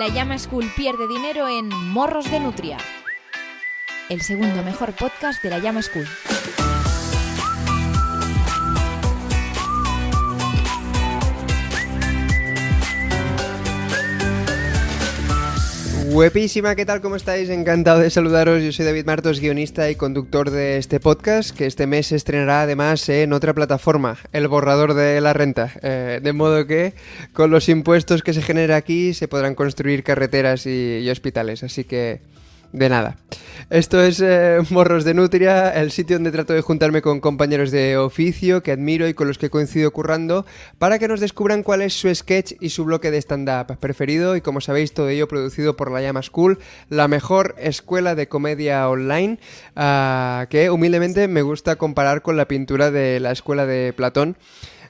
La Llama School pierde dinero en Morros de Nutria. El segundo mejor podcast de La Llama School. Guapísima, ¿qué tal? ¿Cómo estáis? Encantado de saludaros. Yo soy David Martos, guionista y conductor de este podcast, que este mes se estrenará además en otra plataforma, el borrador de la renta. Eh, de modo que con los impuestos que se genera aquí se podrán construir carreteras y, y hospitales. Así que de nada. Esto es eh, Morros de Nutria, el sitio donde trato de juntarme con compañeros de oficio que admiro y con los que coincido currando para que nos descubran cuál es su sketch y su bloque de stand-up preferido y como sabéis todo ello producido por La Llama School, la mejor escuela de comedia online ah, que humildemente me gusta comparar con la pintura de la escuela de Platón.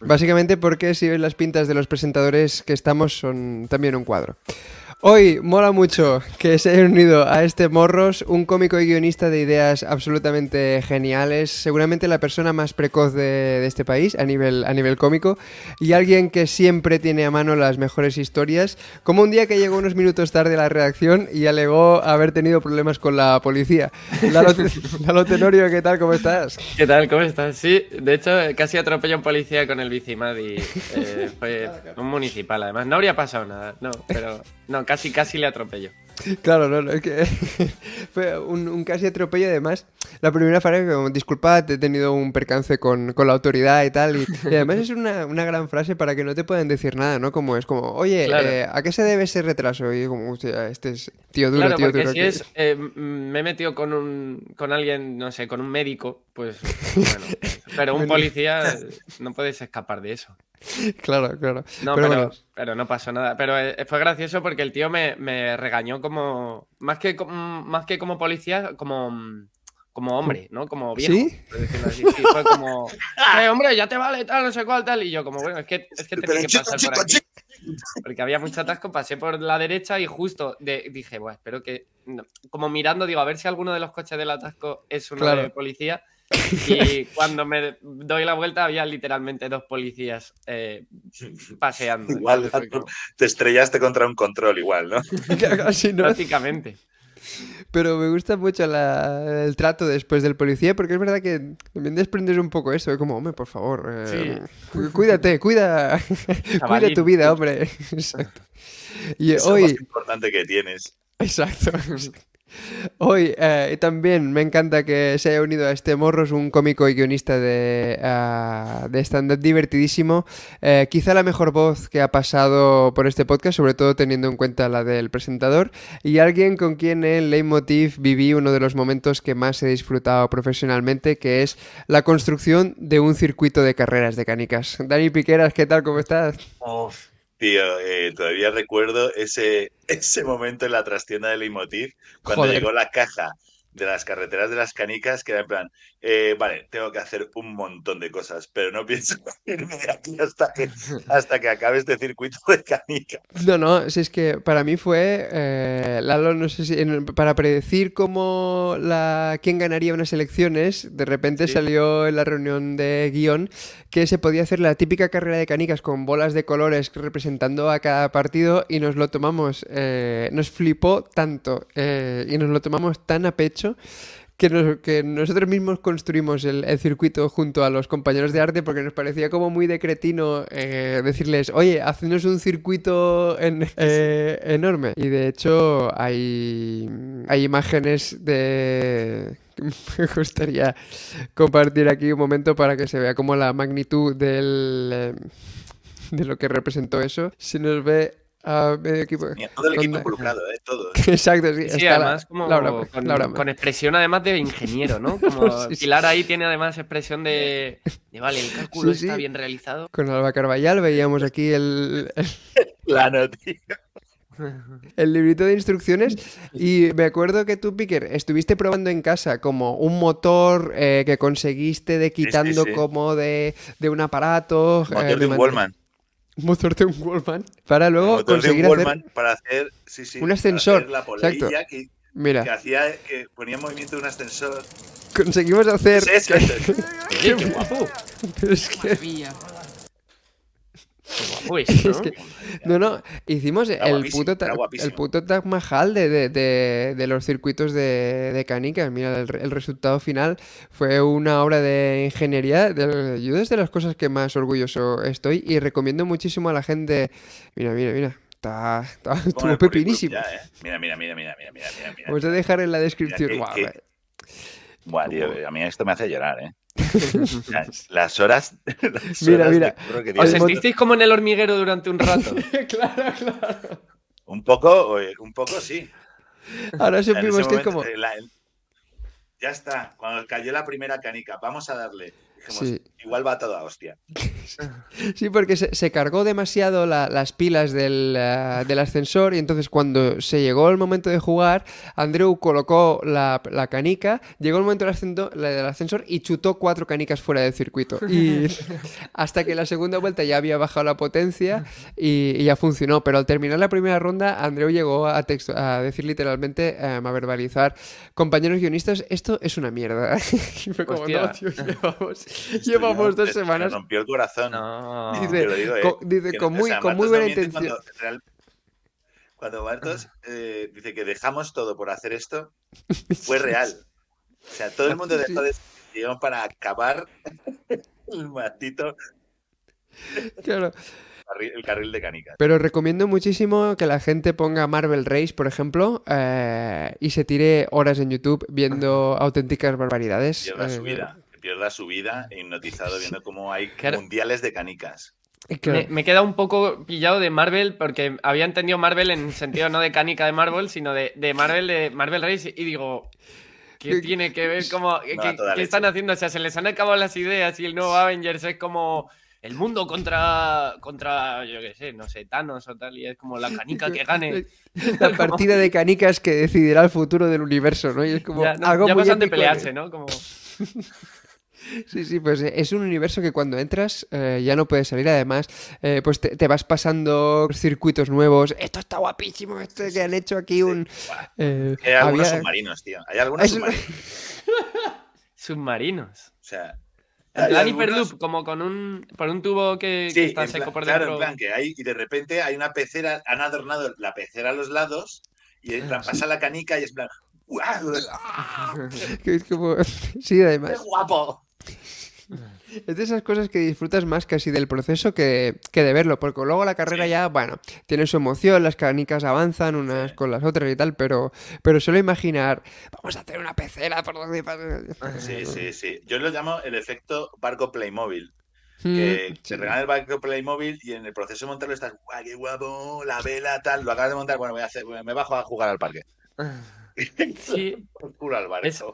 Básicamente porque si ves las pintas de los presentadores que estamos son también un cuadro. Hoy mola mucho que se haya unido a este Morros un cómico y guionista de ideas absolutamente geniales, seguramente la persona más precoz de, de, este país a nivel, a nivel cómico y alguien que siempre tiene a mano las mejores historias, como un día que llegó unos minutos tarde a la redacción y alegó haber tenido problemas con la policía. Lalo, Lalo Tenorio, ¿qué tal? ¿Cómo estás? ¿Qué tal? ¿Cómo estás? Sí, de hecho casi atropelló a un policía con el bicimad y eh, fue un municipal además. No habría pasado nada, no, pero... No, casi, casi le atropello. Claro, no, no, es que fue un, un, casi atropello. Además, la primera frase, como disculpad, he tenido un percance con, con la autoridad y tal. Y, y además es una, una, gran frase para que no te puedan decir nada, ¿no? Como es como, oye, claro. eh, ¿a qué se debe ese retraso? Y como, hostia, este es tío duro, claro, tío porque duro. Si es, eh, me he metido con, un, con alguien, no sé, con un médico, pues bueno. Pero un policía no puedes escapar de eso. Claro, claro. No, pero, pero, bueno. pero, no pasó nada. Pero eh, fue gracioso porque el tío me, me regañó como. Más que, más que como policía, como. Como hombre, ¿no? Como viejo. ¿Sí? Así. sí fue como. Eh, hombre, ya te vale, tal, no sé cuál, tal. Y yo, como, bueno, es que, es que tenía que pasar por aquí. Porque había mucho atasco, pasé por la derecha y justo de, dije, bueno, espero que. No. Como mirando, digo, a ver si alguno de los coches del atasco es uno claro. de policía. Y cuando me doy la vuelta había literalmente dos policías eh, paseando. Igual como... te estrellaste contra un control, igual, ¿no? Casi no. Prácticamente. Pero me gusta mucho la, el trato después del policía, porque es verdad que también desprendes un poco eso, como, hombre, por favor, eh, sí. cuídate, cuida, cuida tu vida, hombre. Exacto. Y es hoy... lo más importante que tienes. Exacto. Hoy eh, también me encanta que se haya unido a este Morros un cómico y guionista de, uh, de stand-up divertidísimo. Eh, quizá la mejor voz que ha pasado por este podcast, sobre todo teniendo en cuenta la del presentador. Y alguien con quien en Leitmotiv viví uno de los momentos que más he disfrutado profesionalmente, que es la construcción de un circuito de carreras de canicas. Dani Piqueras, ¿qué tal? ¿Cómo estás? Oh. Tío, eh, todavía recuerdo ese, ese momento en la trastienda de Leitmotiv cuando Joder. llegó la caja de las carreteras de las canicas que era en plan, eh, vale, tengo que hacer un montón de cosas, pero no pienso irme de aquí hasta que, hasta que acabe este circuito de canicas. No, no, si es que para mí fue, eh, Lalo, no sé si, en, para predecir cómo la, quién ganaría unas elecciones, de repente sí. salió en la reunión de guion que se podía hacer la típica carrera de canicas con bolas de colores representando a cada partido y nos lo tomamos, eh, nos flipó tanto eh, y nos lo tomamos tan a pecho que, nos, que, nosotros mismos construimos el, el, circuito junto a los compañeros de arte porque nos parecía como muy de cretino eh, decirles, oye, haznos un circuito en, eh, enorme. Y de hecho hay, hay imágenes de... Me gustaría compartir aquí un momento para que se vea como la magnitud del, eh, de lo que representó eso. Si nos ve a medio equipo. Mira, todo el equipo involucrado, ¿eh? Todo. Exacto, sí. Sí, además, la, como Laura, con, Laura. con, expresión además de ingeniero, ¿no? Como sí, Pilar ahí tiene además expresión de, de vale, el cálculo sí, está bien realizado. Con Alba Carballal veíamos aquí el... el... Plano, tío. El librito de instrucciones y me acuerdo que tú, Piquer, estuviste probando en casa como un motor eh, que conseguiste de quitando como de, de, un aparato. Motor eh, de un Wallman motor de un Wallman para luego conseguir un hacer para hacer sí, sí, un ascensor. la Exacto. Que, Mira. que hacía que ponía en movimiento un ascensor. Conseguimos hacer. Sí, sí, qué, qué guapo. Pero es que... Uy, Es que- no, no, hicimos el puto, el puto Taj Mahal de, de- de- de los circuitos de, de canicas. Mira, el, el resultado final fue una obra de ingeniería. yo es de las cosas que más orgulloso estoy y recomiendo muchísimo a la gente. Mira, mira, mira. Está, estuvo pepinísimo. ya, ¿eh? Mira, mira, mira, mira, mira, mira, mira, mira. Vamos a dejar en la descripción. Buah, tío, a mí esto me hace llorar, ¿eh? Las, las horas. las Mira, horas mira. que ¿Os sentisteis como en el hormiguero durante un rato? claro, claro. Un poco, eh, un poco sí. Ahora supimos que como. eh, la- el- ya está, cuando cayó la primera canica, vamos a darle. Dijimos, Sí. igual va toda hostia. Sí, porque se, se cargó demasiado la- las pilas del, eh, del ascensor y entonces cuando se llegó el momento de jugar, Andreu colocó la, la canica, llegó el momento del ascensor, la del ascensor y chutó cuatro canicas fuera del circuito. Y hasta que la segunda vuelta ya había bajado la potencia y, y ya funcionó. Pero al terminar la primera ronda, Andreu llegó a, texto- a decir literalmente, eh, a verbalizar, compañeros guionistas, esto es una mierda. Y fue como, no, tío, llevamos, llevamos dos semanas Me rompió el corazón. No. Dice, Te lo digo, eh, dice, con no- muy, o sea, con muy buena intención. Cuando, Martos eh, dice que dejamos todo por hacer esto, fue real. O sea, todo el mundo dejó de digamos, para acabar el maldito Claro. carril, el carril de canicas. Pero recomiendo muchísimo que la gente ponga Marvel Race, por ejemplo, eh, y se tire horas en YouTube viendo auténticas barbaridades. Pierda su Eh, vida. Pierda su vida hipnotizado viendo cómo hay Claro. mundiales de canicas. Me, me queda un poco pillado de Marvel porque había entendido Marvel en sentido no de canica de Marvel, sino de, de Marvel de Marvel Race y digo, ¿qué tiene que ver? Como, ¿qué, No, están haciendo? O sea, se les han acabado las ideas y el nuevo Avengers es como el mundo contra, contra yo qué sé, no sé, Thanos o tal, y es como la canica que gane. La partida de canicas que decidirá el futuro del universo, ¿no? Y es como Ya, no, algo ya muy pasan de pelearse, ¿no? Como... Sí, sí, pues eh, es un universo que cuando entras eh, ya no puedes salir. Además, eh, pues te, te vas pasando circuitos nuevos. Esto está guapísimo, esto que han hecho aquí un... Eh, Hay algunos había- submarinos, tío. Hay algunos Es- submarinos. Submarinos. O sea. En plan algunos- Hyperloop, como con un, por un tubo que, está seco plan- por claro, dentro. en plan que hay, y de repente hay una pecera, han adornado la pecera a los lados, y en plan pasa la canica y es plan, ¡guau! que es como... Sí, además. ¡Qué guapo! Es de esas cosas que disfrutas más casi del proceso que, que de verlo, porque luego la carrera Sí. ya, bueno, tiene su emoción, las canicas avanzan unas Sí. con las otras y tal, pero, pero suelo imaginar, vamos a hacer una pecera por donde. Sí, sí, sí. Yo lo llamo el efecto barco Playmobil. Mm, Que sí. regalan el barco Playmobil y en el proceso de montarlo estás, ¡guau, qué guapo! La vela, tal, lo acabas de montar, bueno, voy a hacer, me bajo a jugar al parque. Sí, Por culo al barco. Es-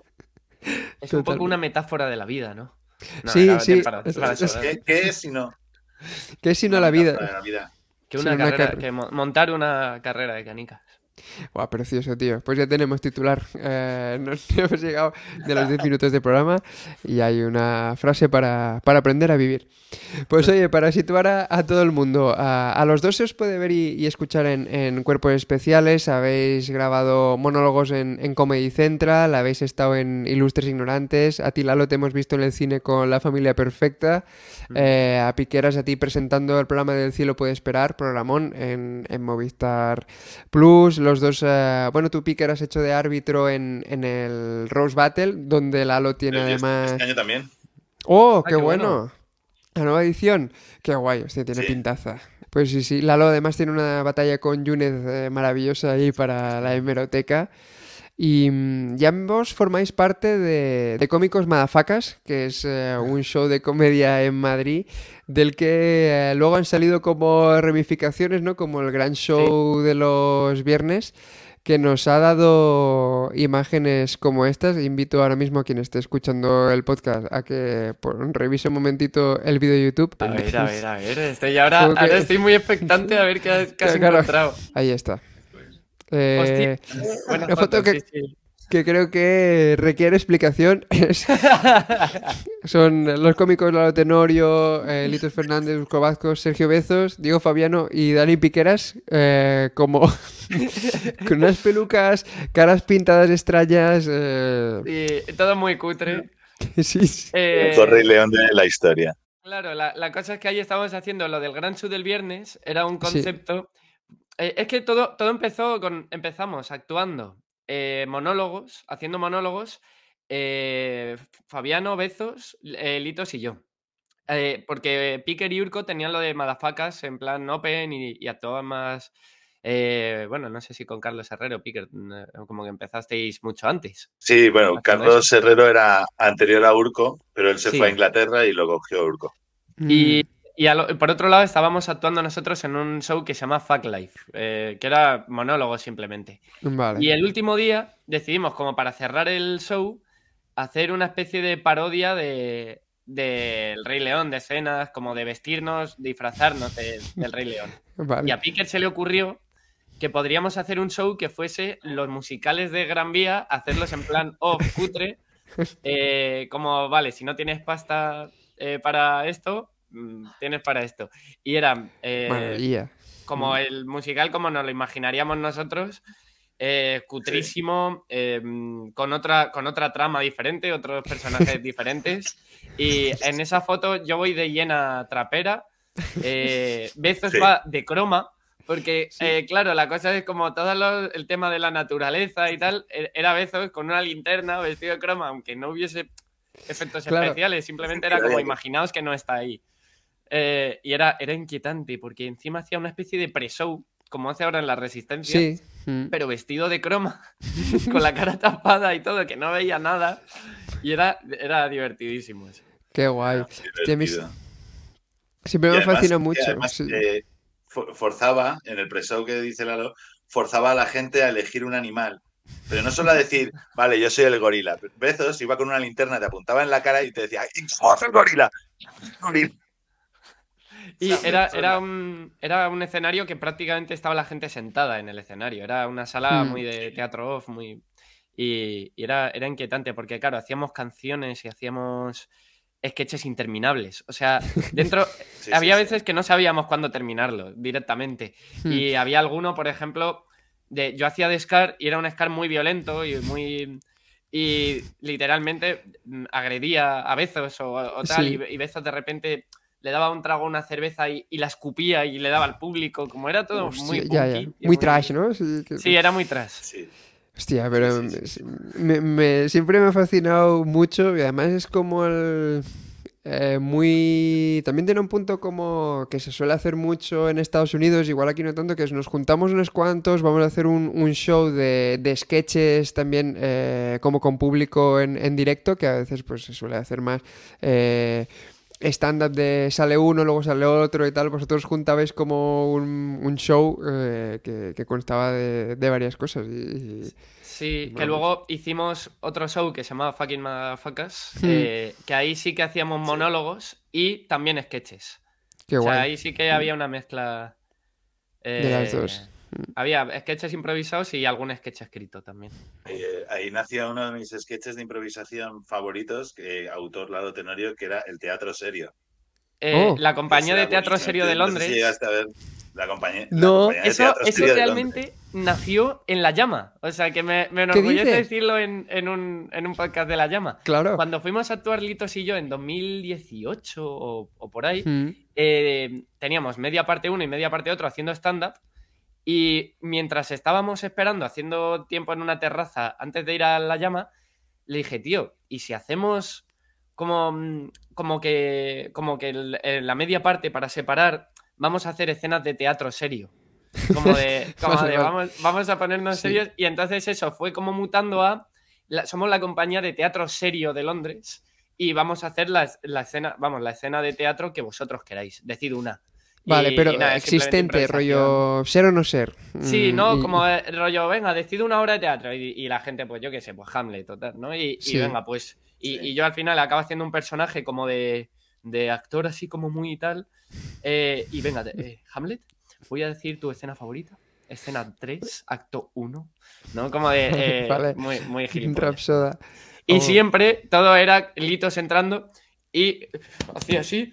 es un poco una metáfora de la vida, ¿no? No, Sí, sí. para- para eso, ¿Qué, qué es si no? ¿Qué es si no una la vida? la? Que Sí, una una carrera, carre- que mo- montar una carrera de canicas. Guau, precioso, tío. Pues ya tenemos titular. Eh, nos hemos llegado de los 10 minutos de programa y hay una frase para, para aprender a vivir. Pues oye, para situar a, a todo el mundo, a, a los dos se os puede ver y, y escuchar en, en Cuerpos Especiales, habéis grabado monólogos en, en Comedy Central, habéis estado en Ilustres Ignorantes, a ti Lalo te hemos visto en el cine con La Familia Perfecta, eh, a Piqueras a ti presentando el programa del cielo puede esperar, programón en, en Movistar Plus, los dos, eh, bueno, tú Piquer has hecho de árbitro en, en el Rose Battle, donde Lalo tiene este- además... Este año también. ¡Oh, Ah, qué, qué bueno! bueno. La nueva edición. Qué guay, hostia, tiene Sí. pintaza. Pues sí, sí. Lalo además tiene una batalla con Yunez eh, maravillosa ahí para la hemeroteca. Y mm, ya ambos formáis parte de, de Cómicos Madafacas, que es eh, un show de comedia en Madrid, del que eh, luego han salido como ramificaciones, ¿no? Como el gran show de los viernes, que nos ha dado imágenes como estas. Invito ahora mismo a quien esté escuchando el podcast a que por, revise un momentito el vídeo de YouTube. A ver, a ver, a ver. Estoy ahora, que- estoy muy expectante a ver qué has, qué has Claro. encontrado. Ahí está. Eh, Buenas una foto que- sí, sí. Que creo que requiere explicación. Es- Son los cómicos Lalo Tenorio, eh, Litos Fernández, Urco Vázquez, Sergio Bezos, Diego Fabiano y Dani Piqueras, eh, como con unas pelucas, caras pintadas extrañas. eh, Sí, todo muy cutre. sí, sí. Eh, El Corre y León de la historia. Claro, la, cosa es que ahí estábamos haciendo lo del Gran Show del viernes, era un concepto. Eh, es que todo, todo empezó con. Empezamos actuando eh, monólogos, haciendo monólogos, eh, Fabiano, Bezos, Litos y yo. porque Picker y Urco tenían lo de Madafacas en plan open y, y actuaban más. bueno, no sé si con Carlos Herrero, Picker, como que empezasteis mucho antes. Sí, bueno, Carlos Herrero era anterior a Urco, pero él se fue a Inglaterra y lo cogió Urco. Y, mm. por otro lado estábamos actuando nosotros en un show que se llama Fuck Life, eh, que era monólogo simplemente. Y el último día decidimos, como para cerrar el show, hacer una especie de parodia de del Rey León, de escenas, como de vestirnos, disfrazarnos del Rey León. Y a Piquet se le ocurrió que podríamos hacer un show que fuese los musicales de Gran Vía, hacerlos en plan off, cutre, eh, como, vale, si no tienes pasta eh, para esto, tienes para esto. Y era eh, como mm. el musical como nos lo imaginaríamos nosotros, eh, cutrísimo, mm, con, otra, con otra trama diferente, otros personajes diferentes. Y en esa foto yo voy de llena trapera, Bezos va de croma. Porque, claro, la cosa es como todo el tema de la naturaleza y tal, e, era Bezos con una linterna vestido de croma, aunque no hubiese efectos especiales, simplemente era como imaginaos que no está ahí. Eh, y era, era inquietante porque encima hacía una especie de pre-show, como hace ahora en la Resistencia, mm. pero vestido de croma, con la cara tapada y todo, que no veía nada. Y era, era divertidísimo eso. Qué guay. Siempre me fascinó mucho. Eh, forzaba, en el pre-show que dice Lalo, forzaba a la gente a elegir un animal pero no solo a decir, vale, yo soy el gorila. Bezos iba con una linterna, te apuntaba en la cara y te decía, ¡Oh, el gorila! Y era, era, un, era un escenario que prácticamente estaba la gente sentada en el escenario. Era una sala hmm. muy de teatro off, muy. Y, era, era inquietante porque, claro, hacíamos canciones y hacíamos sketches interminables. O sea, dentro. había veces que no sabíamos cuándo terminarlo directamente. Hmm. Y había alguno, por ejemplo, yo hacía de Scar y era un Scar muy violento y muy... Y literalmente mm, agredía a Bezos o, tal, y, Bezos de repente le daba un trago a una cerveza y, la escupía y le daba al público, como era todo muy... Muy, trash, ¿no? Sí, era muy trash. Hostia, pero siempre me ha fascinado mucho y además es como el eh, muy. También tiene un punto como que se suele hacer mucho en Estados Unidos, igual aquí no tanto, que es nos juntamos unos cuantos, vamos a hacer un, show de, de, sketches también, eh, como con público en, directo, que a veces pues se suele hacer más. Eh, stand-up de sale uno, luego sale otro y tal, vosotros juntabais como un, show que, constaba de, varias cosas. Y, Sí, que luego hicimos otro show que se llamaba Fucking Motherfuckers, hmm. eh, que ahí sí que hacíamos monólogos y también sketches. Qué o sea, ahí sí que había una mezcla. de las eh, dos. Había sketches improvisados y algún sketch escrito también. Eh, ahí nacía uno de mis sketches de improvisación favoritos, que autor Lado Tenorio, que era el teatro serio. Oh. La compañía de teatro serio de Londres. llegaste a ver la compañía. No, eso, eso realmente nació en La Llama. O sea, que me, me enorgullece decirlo en, un, podcast de La Llama. Claro. Cuando fuimos a actuar Litos y yo en 2018 o, por ahí, mm. eh, teníamos media parte uno y media parte otro haciendo stand-up. Y mientras estábamos esperando, haciendo tiempo en una terraza antes de ir a La Llama, le dije, tío, ¿y si hacemos como, como que, como que la media parte para separar, vamos a hacer escenas de teatro serio? Como de, vamos, a ponernos serios. Y entonces eso fue como mutando a. somos la compañía de teatro serio de Londres y vamos a hacer la, escena, vamos, la escena de teatro que vosotros queráis. Decid una. Vale, pero existente, rollo ser o no ser. Sí, mm, ¿no? Como eh, rollo, venga, decido una hora de teatro y, la gente, pues yo qué sé, pues Hamlet, total, ¿no? Y, venga, pues. Y, yo al final acabo haciendo un personaje como de, de actor así como muy y tal. Eh, y venga, eh, Hamlet, voy a decir tu escena favorita. Escena 3, acto 1. ¿No? Como de. Eh, muy, muy Y oh. siempre todo era Litos entrando y hacía así.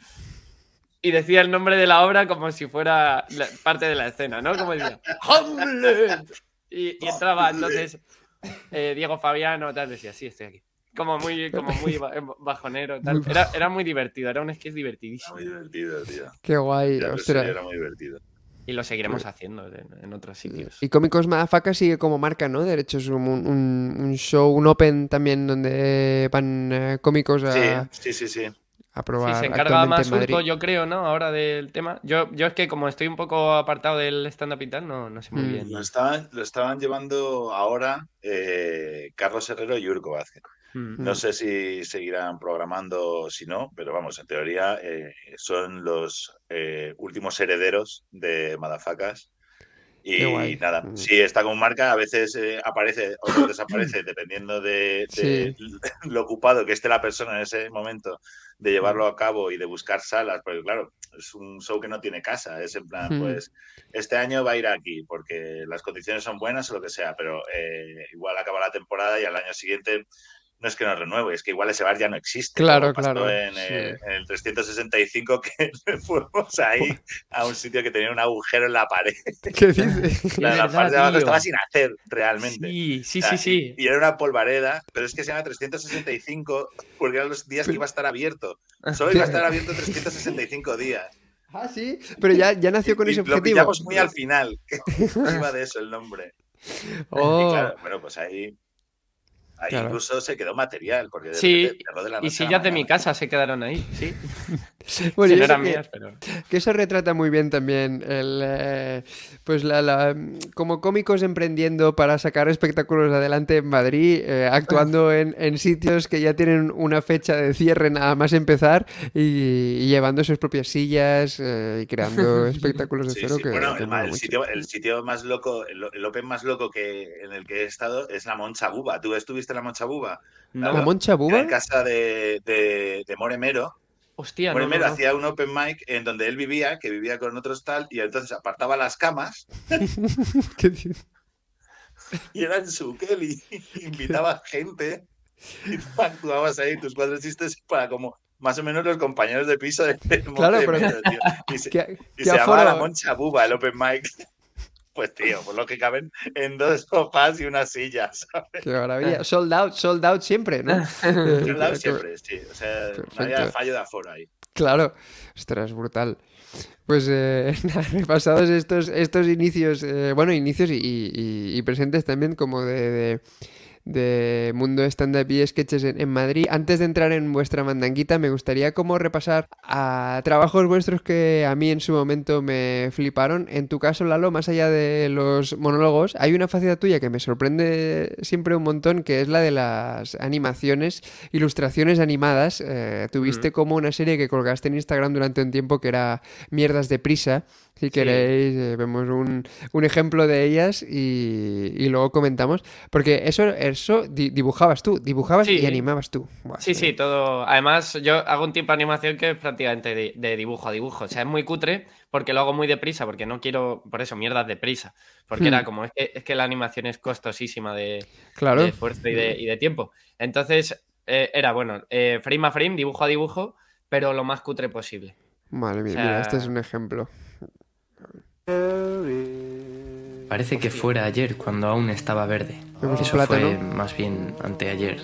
Y decía el nombre de la obra como si fuera parte de la escena, ¿no? Como decía, ¡Hamlet! Y, entraba entonces eh, Diego Fabiano, tal, decía, sí, estoy aquí. como muy, como muy ba- bajonero. tal. Era, era muy divertido, era un sketch divertidísimo. Muy divertido, tío. Qué guay, Ya, sí, era muy divertido. Y lo seguiremos haciendo en, en otros sitios. Y Cómicos Madafaka sigue como marca, ¿no? De hecho, es un, un- un show, un open también donde van eh, cómicos a, Sí, sí, sí, sí. A Sí, se encarga más en. Urco, yo creo, ¿no? Ahora del tema. Yo, yo es que como estoy un poco apartado del stand-up y tal, no, no sé muy Mm. bien. Lo estaban, lo estaban llevando ahora eh, Carlos Herrero y Urco Vázquez. Mm. No sé si seguirán programando o si no, pero vamos, en teoría eh, son los eh, últimos herederos de Madafacas. Y guay. nada, Mm. si está como marca, a veces eh, aparece o desaparece, dependiendo de, de lo ocupado que esté la persona en ese momento de llevarlo a cabo y de buscar salas, porque claro, es un show que no tiene casa, es en plan, Mm. pues este año va a ir aquí porque las condiciones son buenas o lo que sea, pero eh, igual acaba la temporada y al año siguiente no es que no renueve, es que igual ese bar ya no existe. Claro, claro, En, sí. el, en el 365 que fuimos ahí a un sitio que tenía un agujero en la pared. ¿Qué dice? La, parte de abajo estaba sin hacer realmente. Sí, sí, O sea, sí, sí. Y, y era una polvareda, pero es que se llama 365 porque eran los días que iba a estar abierto. Solo iba a estar abierto 365 días. Ah, sí, pero ya, ya nació con Y ese Lo objetivo. pillamos muy al final. que iba de eso el nombre. Oh, Y claro, bueno, pues ahí. Ahí Claro. incluso se quedó material. Porque de Sí, de la Y noche sillas de mi casa se quedaron ahí, sí. bueno, no eran que- mías, pero. Que eso retrata muy bien también el, eh, pues la, la- como cómicos emprendiendo para sacar espectáculos adelante en Madrid, eh, actuando en, en sitios que ya tienen una fecha de cierre nada más empezar y, y llevando sus propias sillas eh, y creando espectáculos de Sí, cero sí. que, Bueno, que el, sitio, el sitio más loco, el, el open más loco que en el que he estado es la Moncha Buba. ¿Tú estuviste la Moncha Buba? No. ¿La Moncha Buba? en casa de, de, de More Mero. Hostia, no, More no, Mero no. hacía un open mic en donde él vivía, que vivía con otros tal, y entonces apartaba las camas ¿Qué y era en su Kelly. Invitaba gente y tú actuabas ahí tus cuatro chistes para como más o menos los compañeros de piso de de Claro, More pero-. Y se, ¿Qué, y qué se llamaba La? Moncha Buba, el open mic. Pues tío, por lo que caben en dos sofás y una silla, ¿sabes? Qué maravilla. Sold out, sold out siempre, ¿no? Lado qué- siempre, sí. O sea, no había Perfecto. fallo de aforo ahí. Claro, ostras, brutal. Pues eh, repasados estos, estos inicios, eh, bueno, inicios y, y- y presentes también como de, de- de mundo stand-up y sketches en, en Madrid. Antes de entrar en vuestra mandanguita, me gustaría como repasar a trabajos vuestros que a mí en su momento me fliparon. En tu caso, Lalo, más allá de los monólogos, hay una faceta tuya que me sorprende siempre un montón, que es la de las animaciones, ilustraciones animadas. Eh, tuviste como una serie que colgaste en Instagram durante un tiempo que era Mierdas de Prisa. Si queréis, eh, vemos un, un ejemplo de ellas y, y luego comentamos. Porque eso, eso di- dibujabas tú, dibujabas Sí. y animabas tú. Buah, Sí, sí, todo. Además, yo hago un tipo de animación que es prácticamente de, de dibujo a dibujo. O sea, es muy cutre porque lo hago muy deprisa, porque no quiero, por eso, mierdas de prisa. Porque Hmm. era como, es que, es que la animación es costosísima de, Claro. de esfuerzo y de, y de tiempo. Entonces, eh, era bueno, eh, frame a frame, dibujo a dibujo, pero lo más cutre posible. O sea- mira, este es un ejemplo. Parece que fuera ayer cuando aún estaba verde. Eso fue más bien anteayer.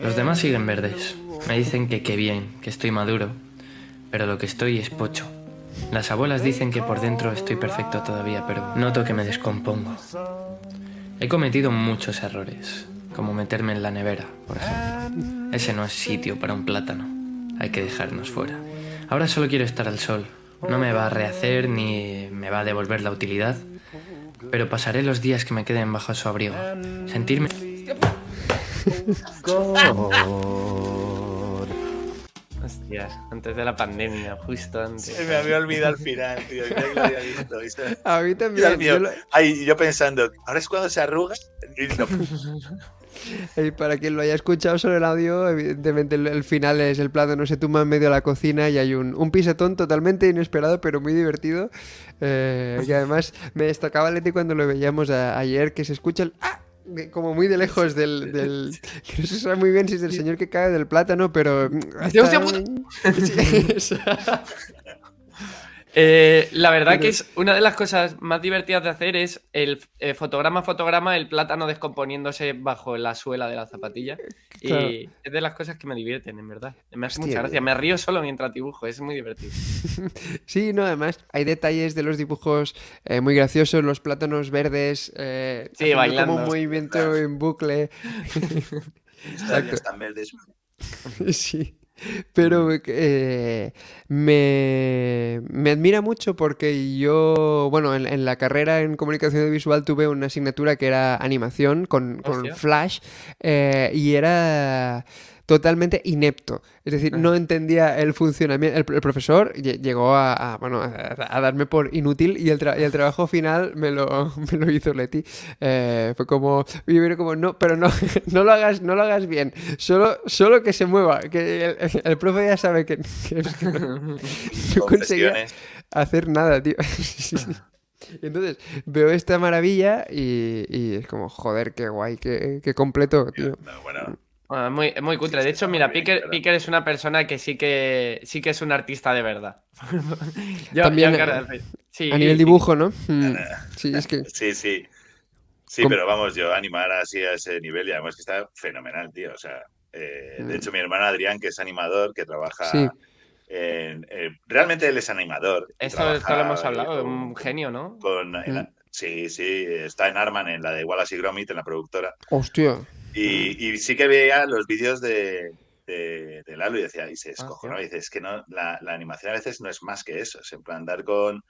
Los demás siguen verdes. Me dicen que qué bien, que estoy maduro. Pero lo que estoy es pocho. Las abuelas dicen que por dentro estoy perfecto todavía, pero noto que me descompongo. He cometido muchos errores, como meterme en la nevera, por ejemplo. Ese no es sitio para un plátano. Hay que dejarnos fuera. Ahora solo quiero estar al sol. No me va a rehacer ni me va a devolver la utilidad, pero pasaré los días que me queden bajo su abrigo. Sentirme Hostias, antes de la pandemia, justo antes. Se me había olvidado al final, tío. Mira que lo había visto, ¿viste? A mí también. mío. yo lo- Ay, yo pensando, ahora es cuando se arruga. Y no, Y para quien lo haya escuchado solo el audio, evidentemente el, el final es el plátano se tumba en medio de la cocina y hay un, un pisetón totalmente inesperado pero muy divertido. Eh, y además me destacaba Leti cuando lo veíamos a- ayer que se escucha el ¡ah! como muy de lejos del, del- que no se sabe muy bien si es el señor que cae del plátano pero Dice, "Hostia hasta- puta". Sí. Eh, la verdad que es una de las cosas más divertidas de hacer es el eh, fotograma a fotograma, el plátano descomponiéndose bajo la suela de la zapatilla. Y es de las cosas que me divierten, en verdad. Me hace mucha gracia. Me río solo mientras dibujo, es muy divertido. sí, no, además hay detalles de los dibujos eh, muy graciosos, los plátanos verdes, sí, bailando. como un movimiento en bucle. Están verdes. sí. Pero eh, me, me, admira mucho porque yo, bueno, en, la carrera en comunicación visual tuve una asignatura que era animación con, con Flash eh, y era totalmente inepto. Es decir, no entendía el funcionamiento. El, profesor llegó a, bueno, a, darme por inútil y el, y el trabajo final me lo, me lo hizo Leti. Eh, fue como, yo como, no, pero no, no lo hagas, no lo hagas bien. Solo, solo que se mueva. Que el, profe ya sabe que, no, conseguía hacer nada, tío. Entonces veo esta maravilla y, es como, joder, qué guay, qué, qué completo, tío. bueno, bueno, muy, muy cutre. De hecho, mira, Picker, es una persona que sí que sí que es un artista de verdad. También, a nivel dibujo, ¿no? Mm. Sí, es que... Sí, sí. Sí, pero vamos, yo animar así a ese nivel y además que está fenomenal, tío. O sea, eh, de mm. hecho, mi hermano Adrián, que es animador, que trabaja en, eh, realmente él es animador. Esto, lo hemos hablado, un genio, ¿no? Con, mm. sí, sí, está en Arman, en la de Wallace y Gromit, en la productora. Hostia. Y, sí que veía los vídeos de, de, Lalo y decía, y se escojonó, y dice, es que no, la, animación a veces no es más que eso, es en plan dar con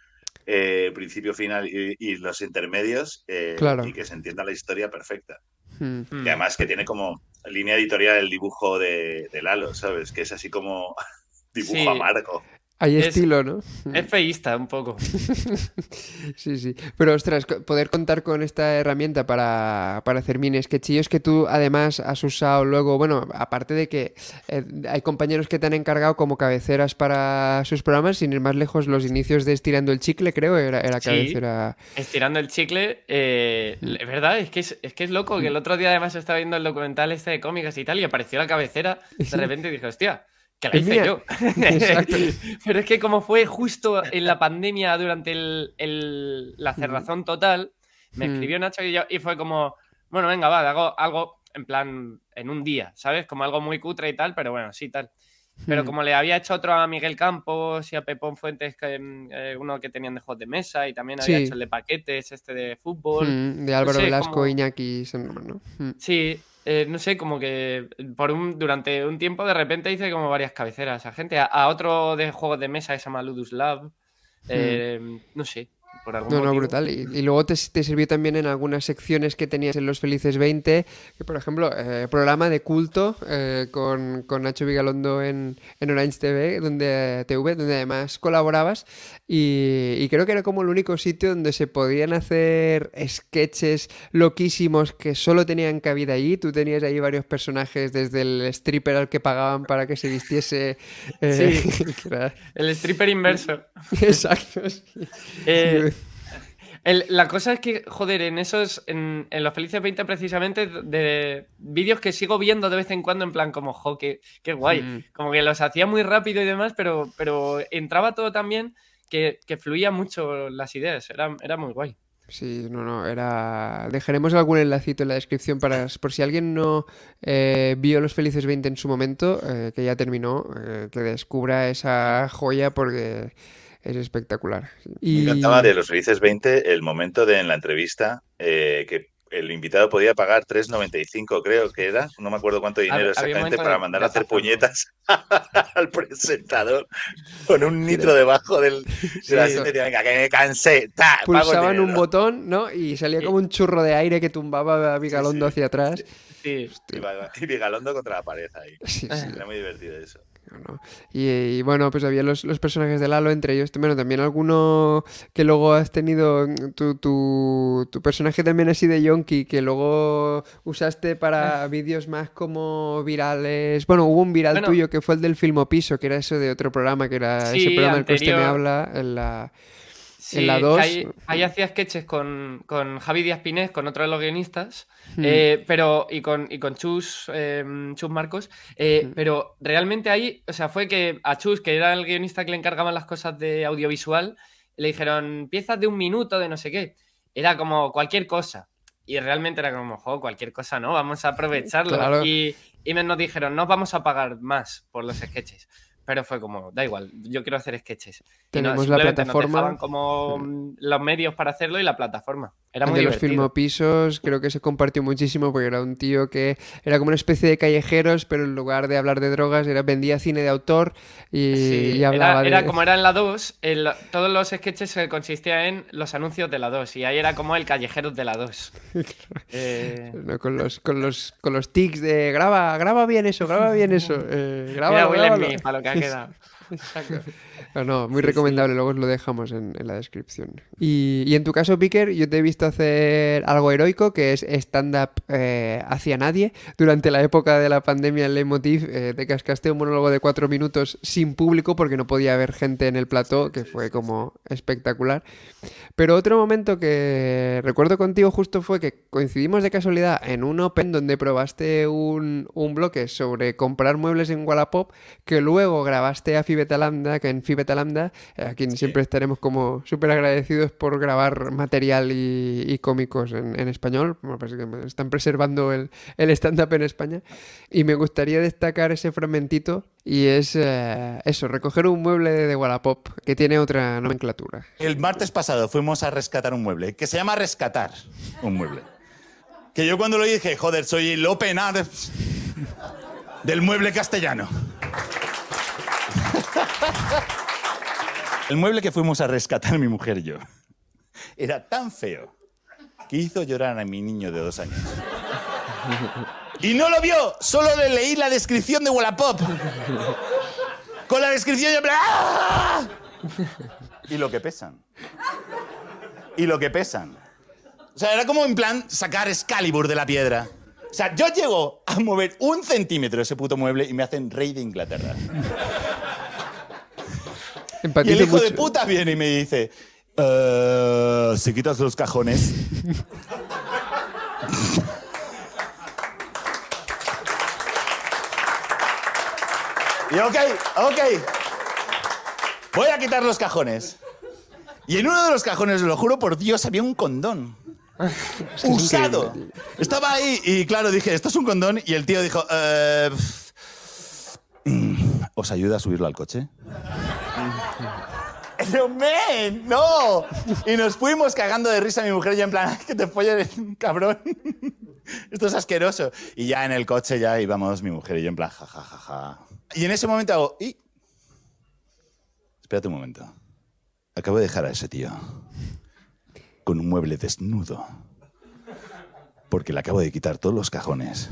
eh, principio, final y, los intermedios eh, y que se entienda la historia perfecta. Hmm. Y además que tiene como línea editorial el dibujo de, Lalo, ¿sabes? Que es así como dibujo amargo. Hay estilo, ¿no? Es feísta un poco. sí, sí. Pero ostras, poder contar con esta herramienta para, para hacer mini sketchillos que tú además has usado luego, bueno, aparte de que eh, hay compañeros que te han encargado como cabeceras para sus programas, sin ir más lejos, los inicios de Estirando el Chicle, creo, era, era cabecera. Estirando el Chicle, eh, es verdad, es que es, que es loco, que el otro día además estaba viendo el documental este de cómicas y tal, y apareció la cabecera, de repente dije, hostia que la hice yo. Pero es que como fue justo en la pandemia durante el, la cerrazón total, me escribió Nacho y, yo, y fue como, bueno, venga, va, hago algo en plan en un día, ¿sabes? Como algo muy cutre y tal, pero bueno, sí, tal. Pero como le había hecho otro a Miguel Campos y a Pepón Fuentes, que, eh, uno que tenían de juegos de mesa, y también había hecho el de paquetes, este de fútbol. de Álvaro Velasco, Iñaki, ¿no? Sí, eh, no sé, como que por un, durante un tiempo de repente hice como varias cabeceras a gente. A, otro de juegos de mesa que se llama Ludus Lab. Hmm. Eh, no sé, no, no, brutal. Y, luego te, sirvió también en algunas secciones que tenías en Los Felices 20, que por ejemplo, eh, programa de culto eh, con, Nacho Vigalondo en, en, Orange TV, donde, TV, donde además colaborabas. Y, creo que era como el único sitio donde se podían hacer sketches loquísimos que solo tenían cabida allí. Tú tenías ahí varios personajes, desde el stripper al que pagaban para que se vistiese. Eh, el stripper inverso. Exacto. La cosa es que, joder, en esos, en, los Felices 20 precisamente, de vídeos que sigo viendo de vez en cuando, en plan como, jo, qué, guay. Mm. Como que los hacía muy rápido y demás, pero, pero entraba todo tan bien que, fluía mucho las ideas. Era, era muy guay. Sí, no, no, era... Dejaremos algún enlacito en la descripción para por si alguien no eh, vio Los Felices 20 en su momento, eh, que ya terminó, eh, que descubra esa joya porque es espectacular. Y... Me encantaba de los Felices 20 el momento de en la entrevista eh, que el invitado podía pagar 3.95, creo que era, no me acuerdo cuánto dinero exactamente, para mandar a hacer puñetas al presentador con un nitro debajo del, de la venga, que me cansé. Pulsaban un botón, ¿no? Y salía como un churro de aire que tumbaba a Vigalondo hacia atrás. Sí. Y Vigalondo contra la pared ahí. Era muy divertido eso. Y, bueno, pues había los, personajes de Lalo, entre ellos, bueno, también alguno que luego has tenido, tu, tu, personaje también así de Yonki, que luego usaste para ah. vídeos más como virales. Bueno, hubo un viral tuyo que fue el del Filmopiso, que era eso de otro programa, que era ese programa del que usted me habla en la... en la 2. Ahí, ahí, hacía sketches con, con, Javi Díaz Pinés, con otro de los guionistas, hmm. eh, pero, y con, y con Chus, eh, Chus Marcos. Eh, hmm. Pero realmente ahí, o sea, fue que a Chus, que era el guionista que le encargaban las cosas de audiovisual, le dijeron piezas de un minuto, de no sé qué. Era como cualquier cosa. Y realmente era como, jo, cualquier cosa, ¿no? Vamos a aprovecharlo. Y, y nos dijeron, no vamos a pagar más por los sketches. Pero fue como, da igual, yo quiero hacer sketches. Tenemos la plataforma. Nos como los medios para hacerlo y la plataforma. Era muy de los filmopisos creo que se compartió muchísimo porque era un tío que era como una especie de callejeros, pero en lugar de hablar de drogas, era, vendía cine de autor y, hablaba era, de... Era como era en la 2, todos los sketches consistían en los anuncios de la 2 y ahí era como el callejero de la 2. eh... con, los, con, los, con los tics de graba, graba bien eso, graba bien eso. Eh, graba, Mira, para lo que ha quedado. No, no, muy recomendable, luego os lo dejamos en, la descripción. Y, y, en tu caso, Picker, yo te he visto hacer algo heroico, que es stand-up eh, hacia nadie. Durante la época de la pandemia en Leitmotiv, eh, te cascaste un monólogo de cuatro minutos sin público porque no podía haber gente en el plató, que fue como espectacular. Pero otro momento que recuerdo contigo justo fue que coincidimos de casualidad en un Open donde probaste un, un bloque sobre comprar muebles en Wallapop, que luego grabaste a Fibeta Lambda, que en Fibeta Lambda, eh, a quien siempre estaremos como súper agradecidos por grabar material y, cómicos en, español. parece que están preservando el, stand-up en España. Y me gustaría destacar ese fragmentito y es eh, eso, recoger un mueble de Wallapop que tiene otra nomenclatura. El martes pasado fuimos a rescatar un mueble que se llama rescatar un mueble. Que yo cuando lo dije, joder, soy el open del mueble castellano. El mueble que fuimos a rescatar mi mujer y yo era tan feo que hizo llorar a mi niño de dos años. Y no lo vio, solo le leí la descripción de Wallapop. Con la descripción yo... ¡Ah! Y lo que pesan. Y lo que pesan. O sea, era como en plan sacar Excalibur de la piedra. O sea, yo llego a mover un centímetro ese puto mueble y me hacen rey de Inglaterra y el hijo de puta viene y me dice, uh, si quitas los cajones... y ok, ok. Voy a quitar los cajones. Y en uno de los cajones, lo juro por Dios, había un condón. usado. Estaba ahí y claro, dije, esto es un condón. Y el tío dijo, eh, mm, ¿os ayuda a subirlo al coche? Men, no. Y nos fuimos cagando de risa mi mujer y yo en plan, que te follen, cabrón. Esto es asqueroso. Y ya en el coche ya íbamos mi mujer y yo en plan, ja, ja, ja, ja. Y en ese momento hago, y... Espérate un momento. Acabo de dejar a ese tío con un mueble desnudo. Porque le acabo de quitar todos los cajones.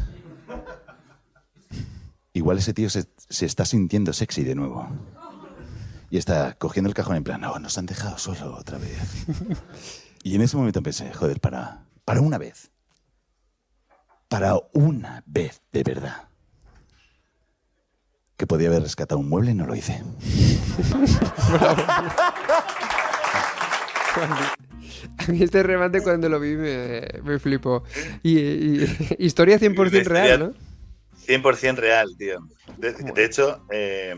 Igual ese tío se, se está sintiendo sexy de nuevo. Y está cogiendo el cajón en plan, no, nos han dejado solo otra vez. y en ese momento pensé, joder, para, para una vez. Para una vez, de verdad. Que podía haber rescatado un mueble y no lo hice. A mí este remate cuando lo vi me, me flipó. Y, historia 100% real, ¿no? 100% real, tío. De, hecho, eh,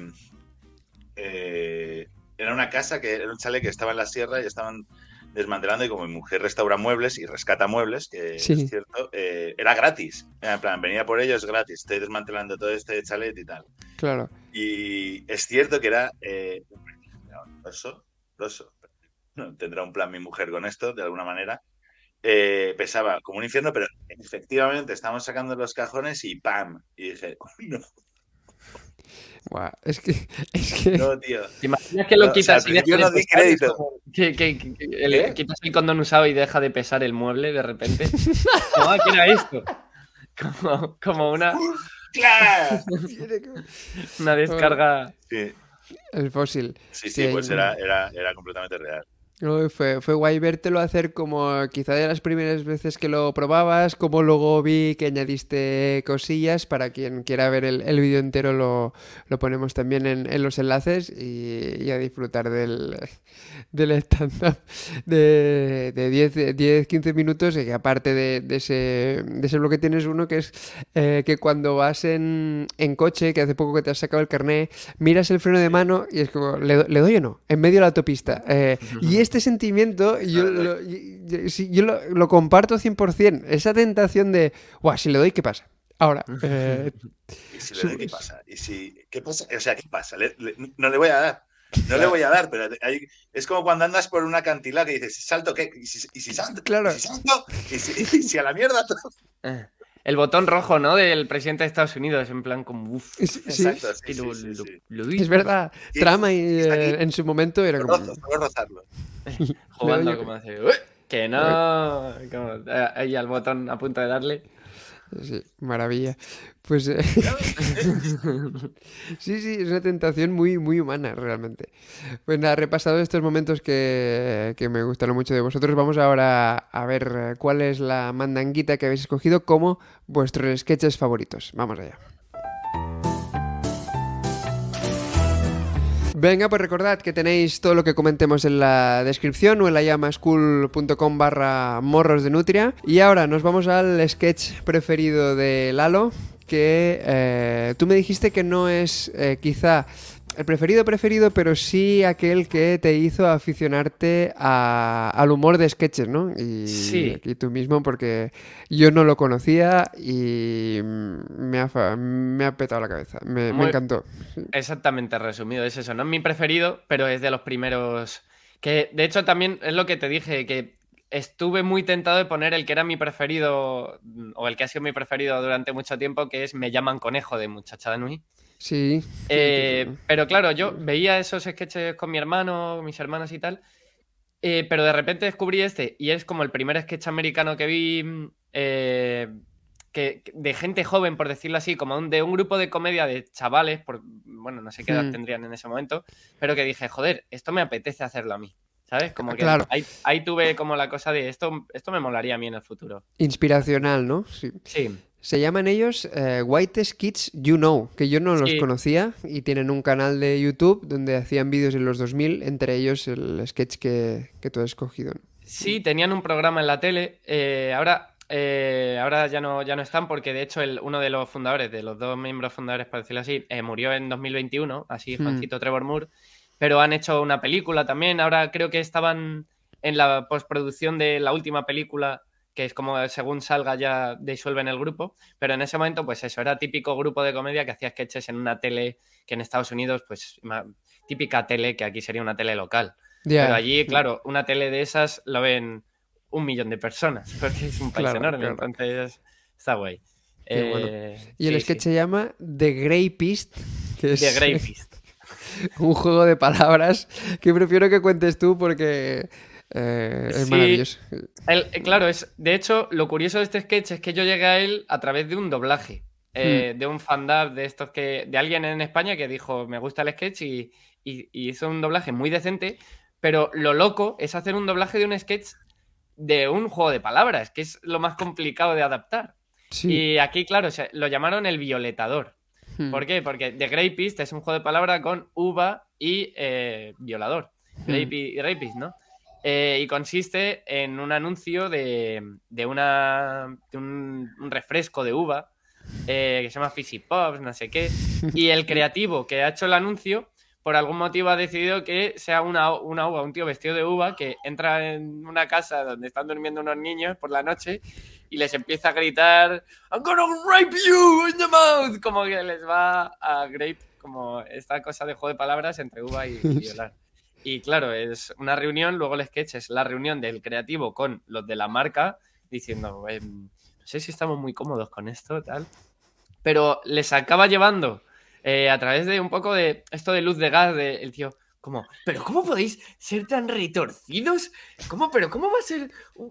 eh, era una casa que era un chalet que estaba en la sierra y estaban desmantelando y como mi mujer restaura muebles y rescata muebles, que es cierto, eh, era gratis. En plan, venía por ellos gratis. Estoy desmantelando todo este chalet y tal. Claro. Y es cierto que era eh, eso, eso. Tendrá un plan mi mujer con esto, de alguna manera. Eh, pesaba como un infierno, pero efectivamente estamos sacando los cajones y ¡pam! Y dije, no, es que, es que... No, tío. ¿Te imaginas que lo quitas y yo no di crédito. Que, que, el, quitas el condón usado y deja de pesar el mueble de repente. ¿Cómo ¿qué era esto? Como, como una... una descarga... Sí. El fósil. Sí, sí, pues era, era, era completamente real. Fue, fue guay vértelo hacer como quizá de las primeras veces que lo probabas, como luego vi que añadiste cosillas. Para quien quiera ver el, el vídeo entero lo, lo, ponemos también en, en los enlaces y, y, a disfrutar del, del stand-up de, de 10, 15 minutos y que aparte de, de, ese, de ese bloque tienes uno que es eh, que cuando vas en, en, coche, que hace poco que te has sacado el carné, miras el freno de mano y es como, ¿le, le doy o no? En medio de la autopista. Eh, y este sentimiento yo, lo, yo, yo lo, lo, comparto 100%. Esa tentación de, guau, si le doy, ¿qué pasa? Ahora. Eh, ¿Y si le doy, qué pasa? ¿Y si, ¿Qué pasa? O sea, ¿qué pasa? Le, le, no le voy a dar. No le voy a dar, pero hay, es como cuando andas por una cantila que dices, ¿salto qué? ¿Y si, y si salto? Claro. ¿Y si, salto? ¿Y si, y si a la mierda todo? El botón rojo, ¿no? Del presidente de Estados Unidos, en plan como uff. Sí, Exacto, sí, lo, sí, lo, lo, es verdad. Trama y, eh, en su momento era como. rozarlo. Jugando como hace. Que no. Como, eh, ahí al botón a punto de darle. Sí, maravilla. Pues eh... sí, sí, es una tentación muy, muy humana realmente. Pues nada, repasado estos momentos que, que, me gustaron mucho de vosotros, vamos ahora a ver cuál es la mandanguita que habéis escogido como vuestros sketches favoritos. Vamos allá. Venga, pues recordad que tenéis todo lo que comentemos en la descripción o en la llamaschool.com barra morros de nutria. Y ahora nos vamos al sketch preferido de Lalo, que eh, tú me dijiste que no es eh, quizá el preferido preferido, pero sí aquel que te hizo aficionarte a, al humor de sketches, ¿no? Y, sí. y tú mismo, porque yo no lo conocía y me ha, me ha petado la cabeza. Me, me encantó. Exactamente resumido, es eso. No es mi preferido, pero es de los primeros. Que de hecho también es lo que te dije, que estuve muy tentado de poner el que era mi preferido, o el que ha sido mi preferido durante mucho tiempo, que es Me llaman conejo de Muchacha de Nui. Sí. Eh, pero claro, yo veía esos sketches con mi hermano, mis hermanos y tal. Eh, pero de repente descubrí este y es como el primer sketch americano que vi eh, que, de gente joven, por decirlo así, como un, de un grupo de comedia de chavales, por, bueno, no sé qué edad Hmm. tendrían en ese momento, pero que dije, joder, esto me apetece hacerlo a mí. ¿Sabes? Como que Claro. ahí, ahí tuve como la cosa de esto, esto me molaría a mí en el futuro. Inspiracional, ¿no? Sí. Sí. Se llaman ellos eh, Whitest Kids You Know, que yo no los conocía y tienen un canal de YouTube donde hacían vídeos en los 2000, entre ellos el sketch que, que tú has escogido. Sí, tenían un programa en la tele. eh, ahora, eh, ahora ya no, ya no están porque de hecho el, uno de los fundadores, de los dos miembros fundadores, por decirlo así, eh, murió en 2021, así Hmm. Juancito Trevor Moore. Pero han hecho una película también. Ahora creo que estaban en la postproducción de la última película, que es como según salga ya disuelven el grupo. Pero en ese momento, pues eso, era típico grupo de comedia que hacía sketches en una tele que en Estados Unidos, pues típica tele que aquí sería una tele local. Ya. Pero allí, claro, una tele de esas lo ven un millón de personas, porque es un país Claro, enorme, claro. entonces está guay. Qué bueno. Eh, Y el sí, sketch sí. se llama The Grey Pist, que es The Grey Fist. un juego de palabras que prefiero que cuentes tú porque eh, es Sí. maravilloso. El- claro, es, de hecho, lo curioso de este sketch es que yo llegué a él a través de un doblaje, Hmm. eh, de un fandub de estos que, de alguien en España que dijo, me gusta el sketch y, y- y hizo un doblaje muy decente, pero lo loco es hacer un doblaje de un sketch de un juego de palabras, que es lo más complicado de adaptar. Sí. Y aquí, claro, se- lo llamaron el violetador. Hmm. ¿Por qué? Porque The Grapist es un juego de palabra con uva y eh, violador. Grapi- Rapist, ¿no? Eh, y consiste en un anuncio de, de una, de un, un refresco de uva eh, que se llama Fizzy Pops, no sé qué. Y el creativo que ha hecho el anuncio, por algún motivo ha decidido que sea una, una uva, un tío vestido de uva que entra en una casa donde están durmiendo unos niños por la noche y les empieza a gritar I'm gonna rape you in the mouth como que les va a grape como esta cosa de juego de palabras entre uva y, y violar y claro es una reunión luego el sketch es la reunión del creativo con los de la marca diciendo em, no sé si estamos muy cómodos con esto tal. Pero les acaba llevando eh, a través de un poco de esto de luz de gas de el tío como, pero ¿cómo podéis ser tan retorcidos? ¿Cómo, pero cómo va a ser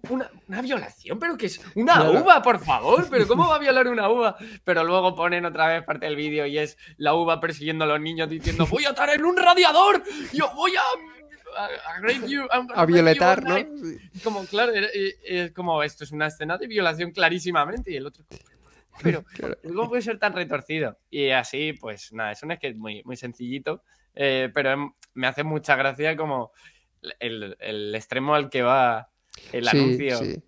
una, una violación? ¿Pero que es una Claro. uva, por favor? ¿Pero cómo va a violar una uva? Pero luego ponen otra vez parte del vídeo y es la uva persiguiendo a los niños diciendo voy a estar en un radiador, yo voy a you, A violetar, ¿no? night". Como, claro, eh, es como, esto es una escena de violación clarísimamente. Y el otro, pero. ¿cómo puede ser tan retorcido? Y así, pues nada, es un sketch muy, muy sencillito, eh, pero em- me hace mucha gracia como el, el extremo al que va el Sí, anuncio. sí.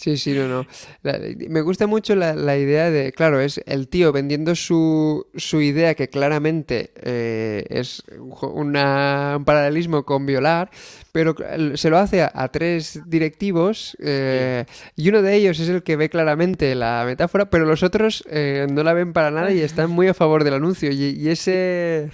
Sí, sí, no, no. La- me gusta mucho la, la idea de, claro, es el tío vendiendo su, su idea que claramente eh, es una- un paralelismo con violar, pero se lo hace a, a tres directivos eh, y uno de ellos es el que ve claramente la metáfora, pero los otros eh, no la ven para nada y están muy a favor del anuncio. Y, y ese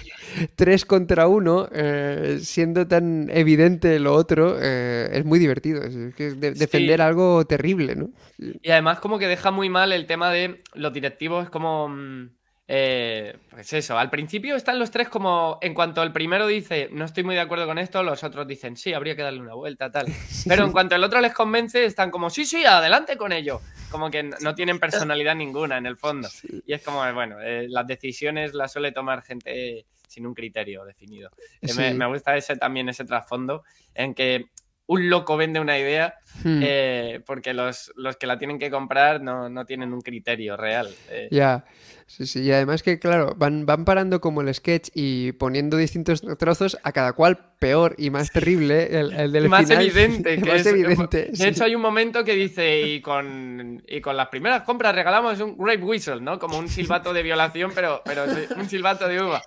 tres contra uno, eh, siendo tan evidente lo otro, es muy divertido. Es, que de- defender algo terrible, ¿no? Y además como que deja muy mal el tema de los directivos como... mm, eh, pues eso, al principio están los tres como, en cuanto el primero dice, no estoy muy de acuerdo con esto, los otros dicen, sí, habría que darle una vuelta, tal. Pero en cuanto el otro les convence, están como, sí, sí, adelante con ello. Como que no tienen personalidad ninguna en el fondo. Y es como, bueno, eh, las decisiones las suele tomar gente sin un criterio definido. Me, me gusta ese también, ese trasfondo, en que un loco vende una idea Hmm. eh, porque los, los que la tienen que comprar no, no tienen un criterio real. eh. Ya, sí, sí. Y además que, claro, van, van parando como el sketch y poniendo distintos trozos, a cada cual peor y más terrible. El, el del más final, evidente. Que más es- evidente, De sí. hecho, hay un momento que dice, y con, y con las primeras compras regalamos un rape whistle, ¿no? Como un silbato de violación, pero, pero un silbato de uva.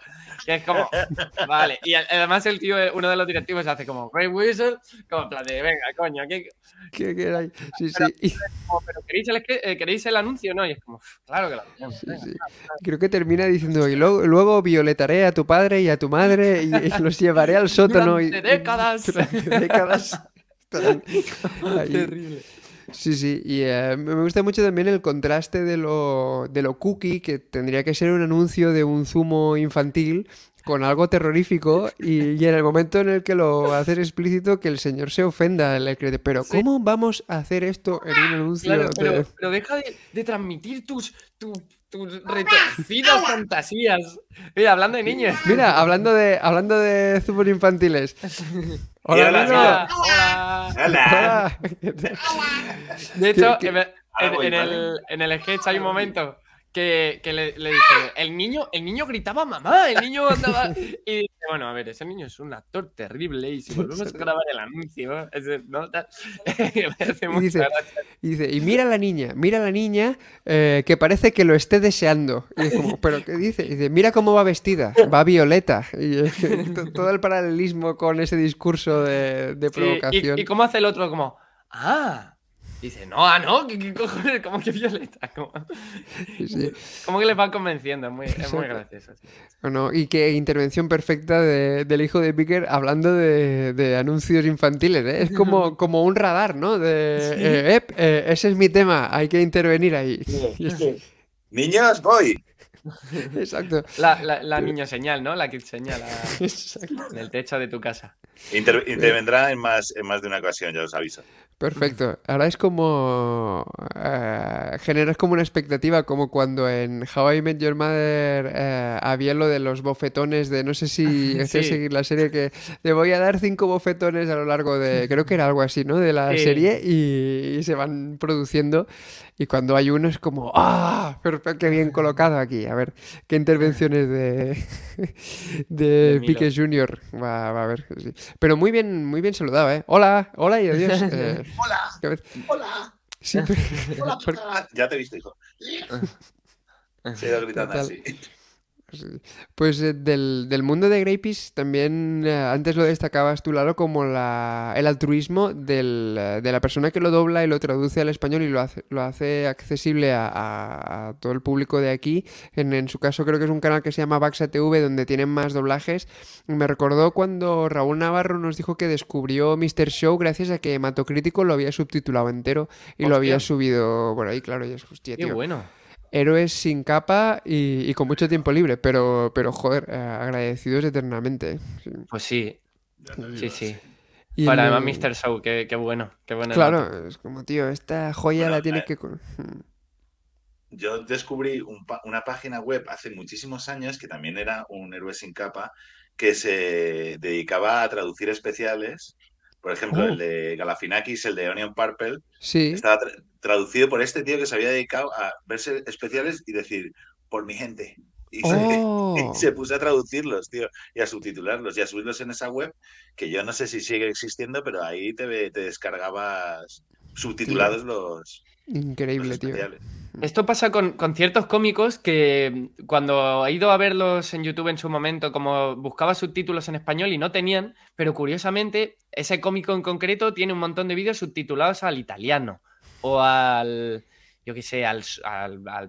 Que es como, vale. Y además el tío, uno de los directivos, hace como rape whistle, como plan de, venga, coño, ¿qué, ¿Qué- ahí? Sí, sí. Y- como, pero ¿queréis el, eh, ¿queréis el anuncio? No, y es como, claro que lo. Sí, venga". sí. Creo que termina diciendo, y luego, luego violetaré a tu padre y a tu madre y, y los llevaré al sótano. y, Durante décadas. Durante décadas. Terrible. Sí, sí, y eh, me gusta mucho también el contraste de lo, de lo cookie, que tendría que ser un anuncio de un zumo infantil con algo terrorífico y, y en el momento en el que lo haces explícito que el señor se ofenda, le cree, pero Sí. ¿cómo vamos a hacer esto en un anuncio? Claro, de- pero, pero deja de, de transmitir tus, tu- tus retorcidas fantasías. Mira, hablando de niños. Mira, hablando de, hablando de zumos infantiles. Hola, hola. Hola, hola. Hola. De hecho, ¿Qué- qué- en, el, en el sketch hay un momento que, que le, le dice, el niño, el niño gritaba mamá, el niño andaba... Y dice, bueno, a ver, ese niño es un actor terrible y si volvemos a grabar el anuncio, ese- ¿no? Mucha dice. Y dice, y mira a la niña, mira a la niña eh, que parece que lo esté deseando. Y es como, ¿pero qué dice? Y dice, mira cómo va vestida, va violeta. Y todo el paralelismo con ese discurso de, de Sí, y- provocación. y, cómo hace el otro como, ah, dice, no, ah, no, ¿qué, qué cojones? ¿Cómo que violeta? Como, Sí, como que le va convenciendo, es muy, es muy Exacto. gracioso. sí. Bueno, y qué intervención perfecta de- del hijo de Picker hablando de, de anuncios infantiles. ¿eh? Es como, como un radar, ¿no? De, eh, "Ep, eh, ese es mi tema, hay que intervenir ahí. Niños, voy. Exacto. La, la, la niño señal, ¿no? La kid señal ah, Exacto. en el techo de tu casa. Inter- intervendrá en más, en más de una ocasión, ya os aviso. Perfecto. Ahora es como... eh, generas como una expectativa, como cuando en How I Met Your Mother eh, había lo de los bofetones de... No sé si estáis Sí. seguir la serie que... Te voy a dar cinco bofetones a lo largo de... Creo que era algo así, ¿no? De la Sí. serie y, y se van produciendo. Y cuando hay uno es como... ¡Ah! Perfecto, qué bien colocado aquí. A ver, qué intervenciones de... de. Pique Jr. Va, va a ver. sí. Pero muy bien, muy bien saludado, ¿eh? Hola, hola y adiós. Eh, ¡Hola! ¡Hola! sí, pero- ¡Hola! Ya te he visto, hijo. Se ha ido gritando Total. así. Pues eh, del, del mundo de Grapes también eh, antes lo destacabas tú, Lalo, como la, el altruismo del, eh, de la persona que lo dobla y lo traduce al español y lo hace, lo hace accesible a, a- a todo el público de aquí. En, en su caso creo que es un canal que se llama Baxa TV donde tienen más doblajes. Me recordó cuando Raúl Navarro nos dijo que descubrió Mr. Show gracias a que Hematocrítico lo había subtitulado entero y lo había subido por ahí, claro, y es hostia, Qué bueno. Héroes sin capa y, y con mucho tiempo libre, pero, pero joder, eh, agradecidos eternamente. Sí. Pues sí, sí, sí. Y Para el- además Mr. Show, qué, qué bueno, qué bueno. Claro, es como, tío, esta joya Bueno, la tiene eh, que... Hmm. yo descubrí una página web hace muchísimos años que también era un héroe sin capa que se dedicaba a traducir especiales. Por ejemplo, el oh. de Galafinakis, el de Onion Purple, sí. estaba traducido por este tío que se había dedicado a verse especiales y decir, por mi gente. Y, oh. se, puso a traducirlos, tío, y a subtitularlos y a subirlos en esa web, que yo no sé si sigue existiendo, pero ahí te, te descargabas subtitulados los, Increíble, tío. Esto pasa con, ciertos cómicos que cuando he ido a verlos en YouTube en su momento, como buscaba subtítulos en español y no tenían, pero curiosamente ese cómico en concreto tiene un montón de vídeos subtitulados al italiano o al, yo qué sé, al,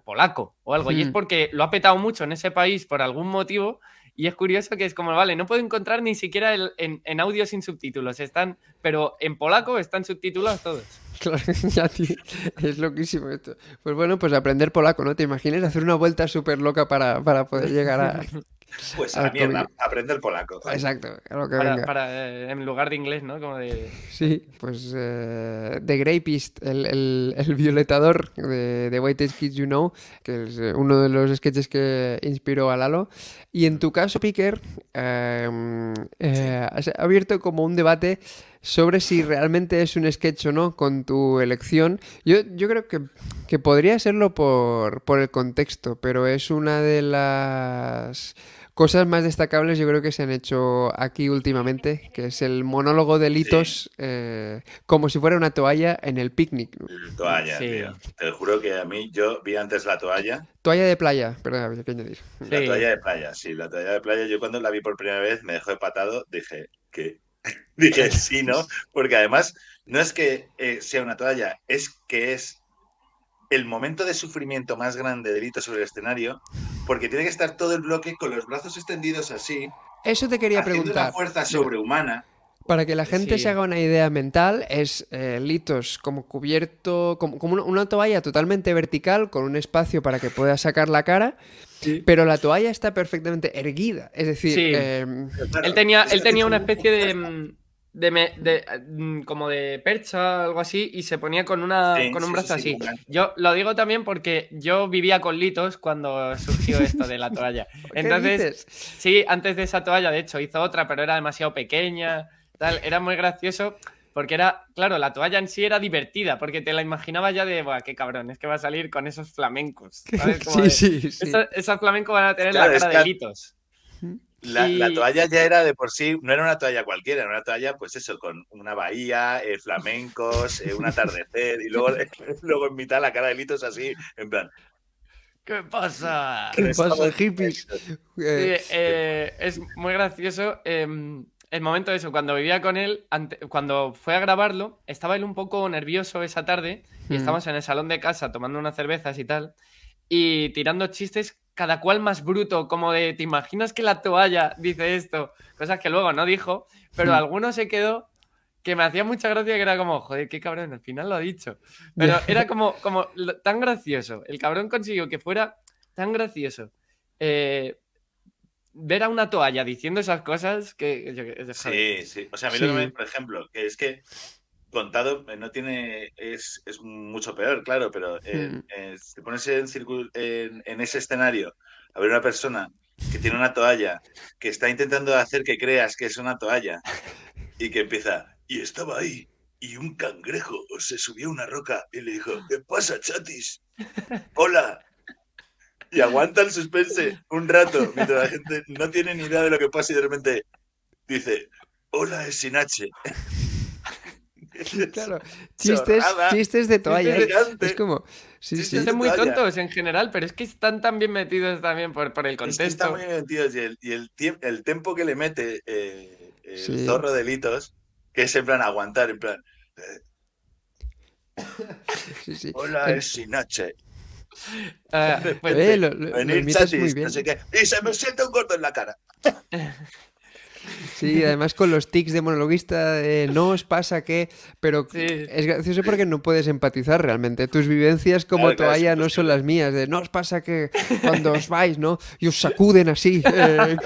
polaco o algo. Y es hmm. porque lo ha petado mucho en ese país por algún motivo y es curioso que es como, vale, no puedo encontrar ni siquiera en, audio sin subtítulos, están, pero en polaco están subtitulados todos. Claro, ya, tío, es loquísimo esto. Pues bueno, pues aprender polaco, ¿no? ¿Te imaginas hacer una vuelta súper loca para, para poder llegar a, Pues a la mierda, aprender polaco. Exacto, lo que para, venga. Para, eh, en lugar de inglés, ¿no? Como de... Sí, pues eh, The Grapist, el, el, el violetador de, de White Kids You Know, que es eh, uno de los sketches que inspiró a Lalo. Y en tu caso, Picker, em, eh, has abierto como un debate sobre si realmente es un sketch o no con tu elección. Yo, yo creo que, que podría serlo por, por el contexto, pero es una de las Cosas más destacables yo creo que se han hecho aquí últimamente, que es el monólogo de Litos eh, como si fuera una toalla en el picnic. Toalla, tío. Te juro que a mí yo vi antes la toalla. Toalla de playa, perdón, había que añadir. La toalla de playa, sí, la toalla de playa. Yo cuando la vi por primera vez me dejó de patado, dije que dije sí, ¿no? Porque además no es que eh, sea una toalla, es que es el momento de sufrimiento más grande de Lito sobre el escenario, porque tiene que estar todo el bloque con los brazos extendidos así. Eso te quería preguntar. Una fuerza sobrehumana. Para que la gente se haga una idea mental, es eh, litos como cubierto, como, una, toalla totalmente vertical con un espacio para que pueda sacar la cara, pero la toalla está perfectamente erguida. Es decir, em, él tenía, él tenía una especie de, de, mm, como de percha, algo así, y se ponía con, una, con un brazo así. Yo lo digo también porque yo vivía con litos cuando surgió esto de la toalla. Entonces, sí, antes de esa toalla, de hecho, hizo otra, pero era demasiado pequeña, tal. Era muy gracioso porque era, claro, la toalla en sí era divertida, porque te la imaginaba ya de, Buah, qué cabrón, es que va a salir con esos flamencos. sí, sí, sí. Esos, flamencos van a tener la cara de litos. La, toalla ya era de por sí, no era una toalla cualquiera, era una toalla, pues eso, con una bahía, eh, flamencos, eh, un atardecer, y luego, luego en mitad la cara de Litos así, en plan. ¿Qué pasa? ¿Qué pasa, hippies? Eh, es muy gracioso. Em, el momento de eso, cuando vivía con él, cuando fue a grabarlo, estaba él un poco nervioso esa tarde, y mm. estábamos en el salón de casa tomando unas cervezas y tal, y tirando chistes cada cual más bruto, como de, ¿te imaginas que la toalla dice esto? Cosas que luego no dijo, pero hmm. alguno se quedó que me hacía mucha gracia que era como, joder, qué cabrón, al final lo ha dicho. Pero era como, como tan gracioso. El cabrón consiguió que fuera tan gracioso. Eh, ver a una toalla diciendo esas cosas que... sí, sí. O sea, a mí lo que me, por ejemplo, que es que contado eh, no tiene es, es mucho peor, claro, pero eh, eh, si te pones en, en, en, ese escenario a ver una persona que tiene una toalla, que está intentando hacer que creas que es una toalla y que empieza, y estaba ahí, y un cangrejo se subió a una roca y le dijo, ¿qué pasa, chatis? Hola. Y aguanta el suspense un rato mientras la gente no tiene ni idea de lo que pasa y de repente dice, hola, es sin H. Claro, chistes, chistes de toalla. Es como. Sí, sí. Son muy tontos en general, pero es que están tan bien metidos también por, por el contexto. están muy metidos y el, y el, el tempo que le mete eh, el zorro de litos, que es en plan aguantar, en plan. Eh, Hola, es Sinache. Ah, pues, eh, lo, venir chatis, muy bien. no sé qué. Y se me siente un gordo en la cara. Sí, además con los tics de monologuista, no os pasa que. Pero es gracioso porque no puedes empatizar realmente. Tus vivencias como toalla no son las mías. De no os pasa que cuando os vais, ¿no? Y os sacuden así. Eh,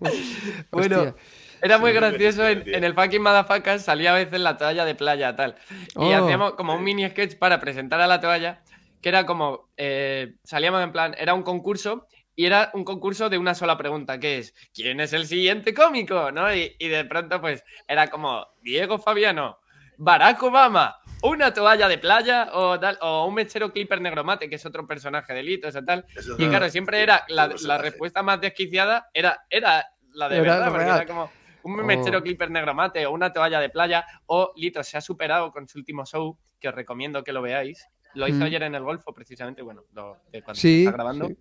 bueno. Era muy gracioso en, el fucking Madafacas, salía a veces la toalla de playa tal. Y oh. hacíamos como un mini sketch para presentar a la toalla que era como, eh, salíamos en plan, era un concurso y era un concurso de una sola pregunta, que es, ¿quién es el siguiente cómico? ¿No? Y, y de pronto pues era como, Diego Fabiano, Barack Obama, una toalla de playa o, tal, o un mechero clipper negromate, que es otro personaje de Litos o tal. Eso Y no- claro, siempre era la, respuesta más desquiciada, era, era la de Era verdad, porque real. era como un Oh. mechero clipper negromate o una toalla de playa, o Litos se ha superado con su último show, que os recomiendo que lo veáis. Lo hizo Mm. ayer en el Golfo, precisamente, bueno, lo, de cuando se Sí, está grabando, sí.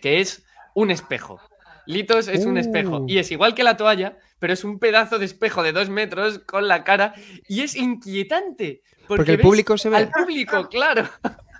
que es un espejo. Litos es un espejo Uh. y es igual que la toalla, pero es un pedazo de espejo de dos metros con la cara y es inquietante. Porque, Porque el público se ve. Al público, claro.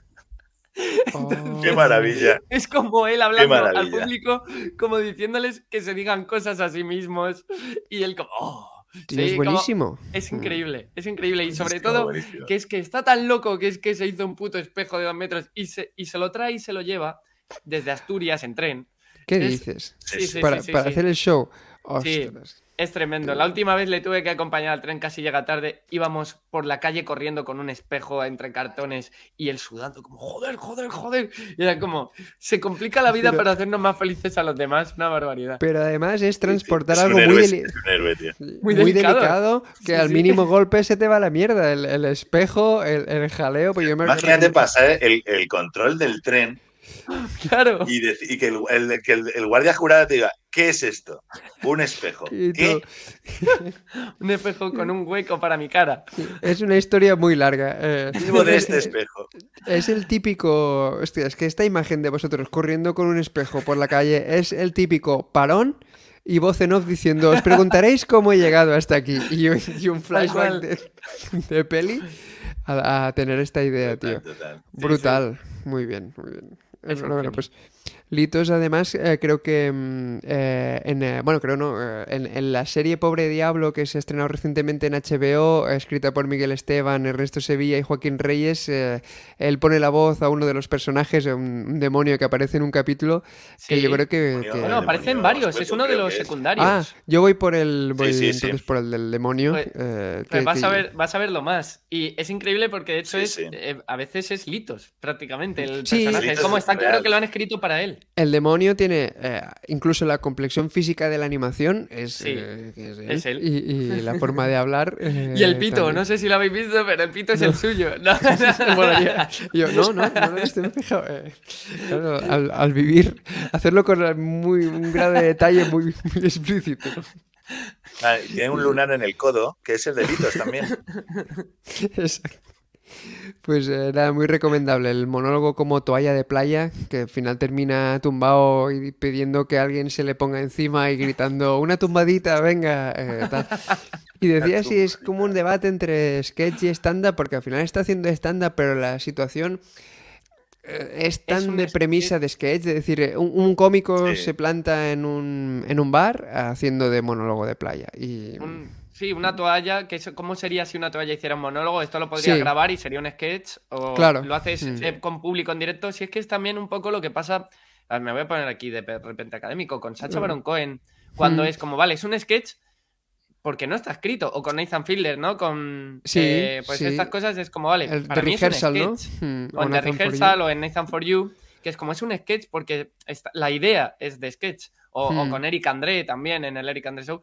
Oh. Qué maravilla. Es como él hablando al público, como diciéndoles que se digan cosas a sí mismos. Y él como, oh, Tío, sí, es como- buenísimo. es increíble, es increíble. Y sobre Es todo, buenísimo. que es que está tan loco que es que se hizo un puto espejo de dos metros y se, y se lo trae y se lo lleva desde Asturias en tren. ¿Qué es- dices? Sí, sí, para sí, sí, para sí. hacer el show. Ostras. Es tremendo. La última vez le tuve que acompañar al tren, casi llega tarde. Íbamos por la calle corriendo con un espejo entre cartones y él sudando, como joder, joder, joder. Y era como, se complica la vida Pero- para hacernos más felices a los demás. Una barbaridad. Pero además es transportar Es algo muy, héroe, delicado. que Sí, al sí. mínimo golpe se te va a la mierda. El, el espejo, el, el jaleo. Pues yo me Imagínate pasar el, el control del tren Claro. y, que, el, el- que el- el guardia jurado te diga, ¿qué es esto? Un espejo. Un espejo con un hueco para mi cara. Es una historia muy larga. eh. Vivo de este espejo. Es el típico. Hostia, es que esta imagen de vosotros corriendo con un espejo por la calle es el típico parón y voz en off diciendo: Os preguntaréis cómo he llegado hasta aquí. Y, un- y un flashback de, de peli a, a tener esta idea, tío. Total, total. Brutal. Muy bien, muy bien. Bueno, pues Litos, además, eh, creo que mm, eh, en, eh, bueno, creo no, en, en la serie Pobre Diablo que se ha estrenado recientemente en HBO, escrita por Miguel Esteban, Ernesto Sevilla y Joaquín Reyes, eh, él pone la voz a uno de los personajes, un, un demonio que aparece en un capítulo que yo creo que... Demonio, que- Bueno, aparecen varios. Es uno de los secundarios. Ah, yo voy por el, voy Sí, sí, sí. entonces por el del demonio. Pues- eh, Pues vas, que- a ver, vas a verlo más. Y es increíble porque de hecho Sí, es sí. eh, a veces es Litos, prácticamente, el Sí. personaje. Es como es está claro que lo han escrito para él. El demonio tiene eh, incluso la complexión física de la animación es, Sí, eh, que él. es él. Y, y la forma de hablar. eh, Y el pito, también. no sé si lo habéis visto, pero el pito es el suyo. No, Molaría. Y yo, no, no, no, no estoy fijado. Eh, claro, al, al vivir, hacerlo con muy, un grado de detalle muy, muy explícito. Ah, tiene un lunar en el codo, que es el de Litos también. Exacto. Pues eh, nada, muy recomendable. El monólogo como toalla de playa, que al final termina tumbado y pidiendo que alguien se le ponga encima y gritando, una tumbadita, venga. eh, tal. Y decía si es como un debate entre sketch y stand-up, porque al final está haciendo stand-up, pero la situación eh, es tan de premisa de sketch, es decir, eh, un, un cómico Sí. se planta en un, en un bar haciendo de monólogo de playa. Y Un- sí, una toalla. Que eso- ¿Cómo sería si una toalla hiciera un monólogo? Esto lo podría Sí. grabar y sería un sketch. O Claro. lo haces Mm. eh, con público en directo. Si es que es también un poco lo que pasa. a ver, Me voy a poner aquí de repente académico con Sacha Mm. Baron Cohen. Cuando Mm. es como, vale, es un sketch. Porque no está escrito. O con Nathan Fielder, ¿no? Con. Sí, eh, pues sí. estas cosas es como, vale. el para de mí es un rehearsal, ¿no? o en The. Rehearsal o en Nathan For You, que es como es un sketch porque esta- la idea es de sketch. O, o con Eric André también en el Eric André Show.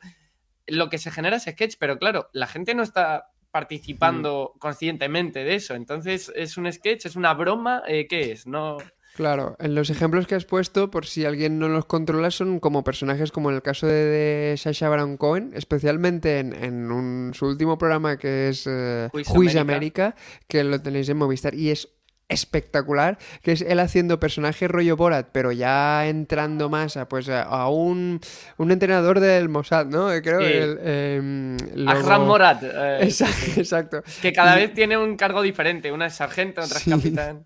Lo que se genera es sketch, pero claro, la gente no está participando Hmm. conscientemente de eso. Entonces, ¿es un sketch? ¿Es una broma? Eh, ¿Qué es? No. Claro, en los ejemplos que has puesto, por si alguien no los controla, son como personajes como en el caso de, de Sacha Baron Cohen, especialmente en, en un- su último programa que es eh, América. América, que lo tenéis en Movistar y es espectacular, que es él haciendo personaje rollo Borat, pero ya entrando más a pues a, a un, un entrenador del Mossad, ¿no? Eh, Creo el, em, luego- Akram Morat. eh, Exacto, exacto. Que cada vez tiene un cargo diferente. Una es sargento, otra es Sí. capitán.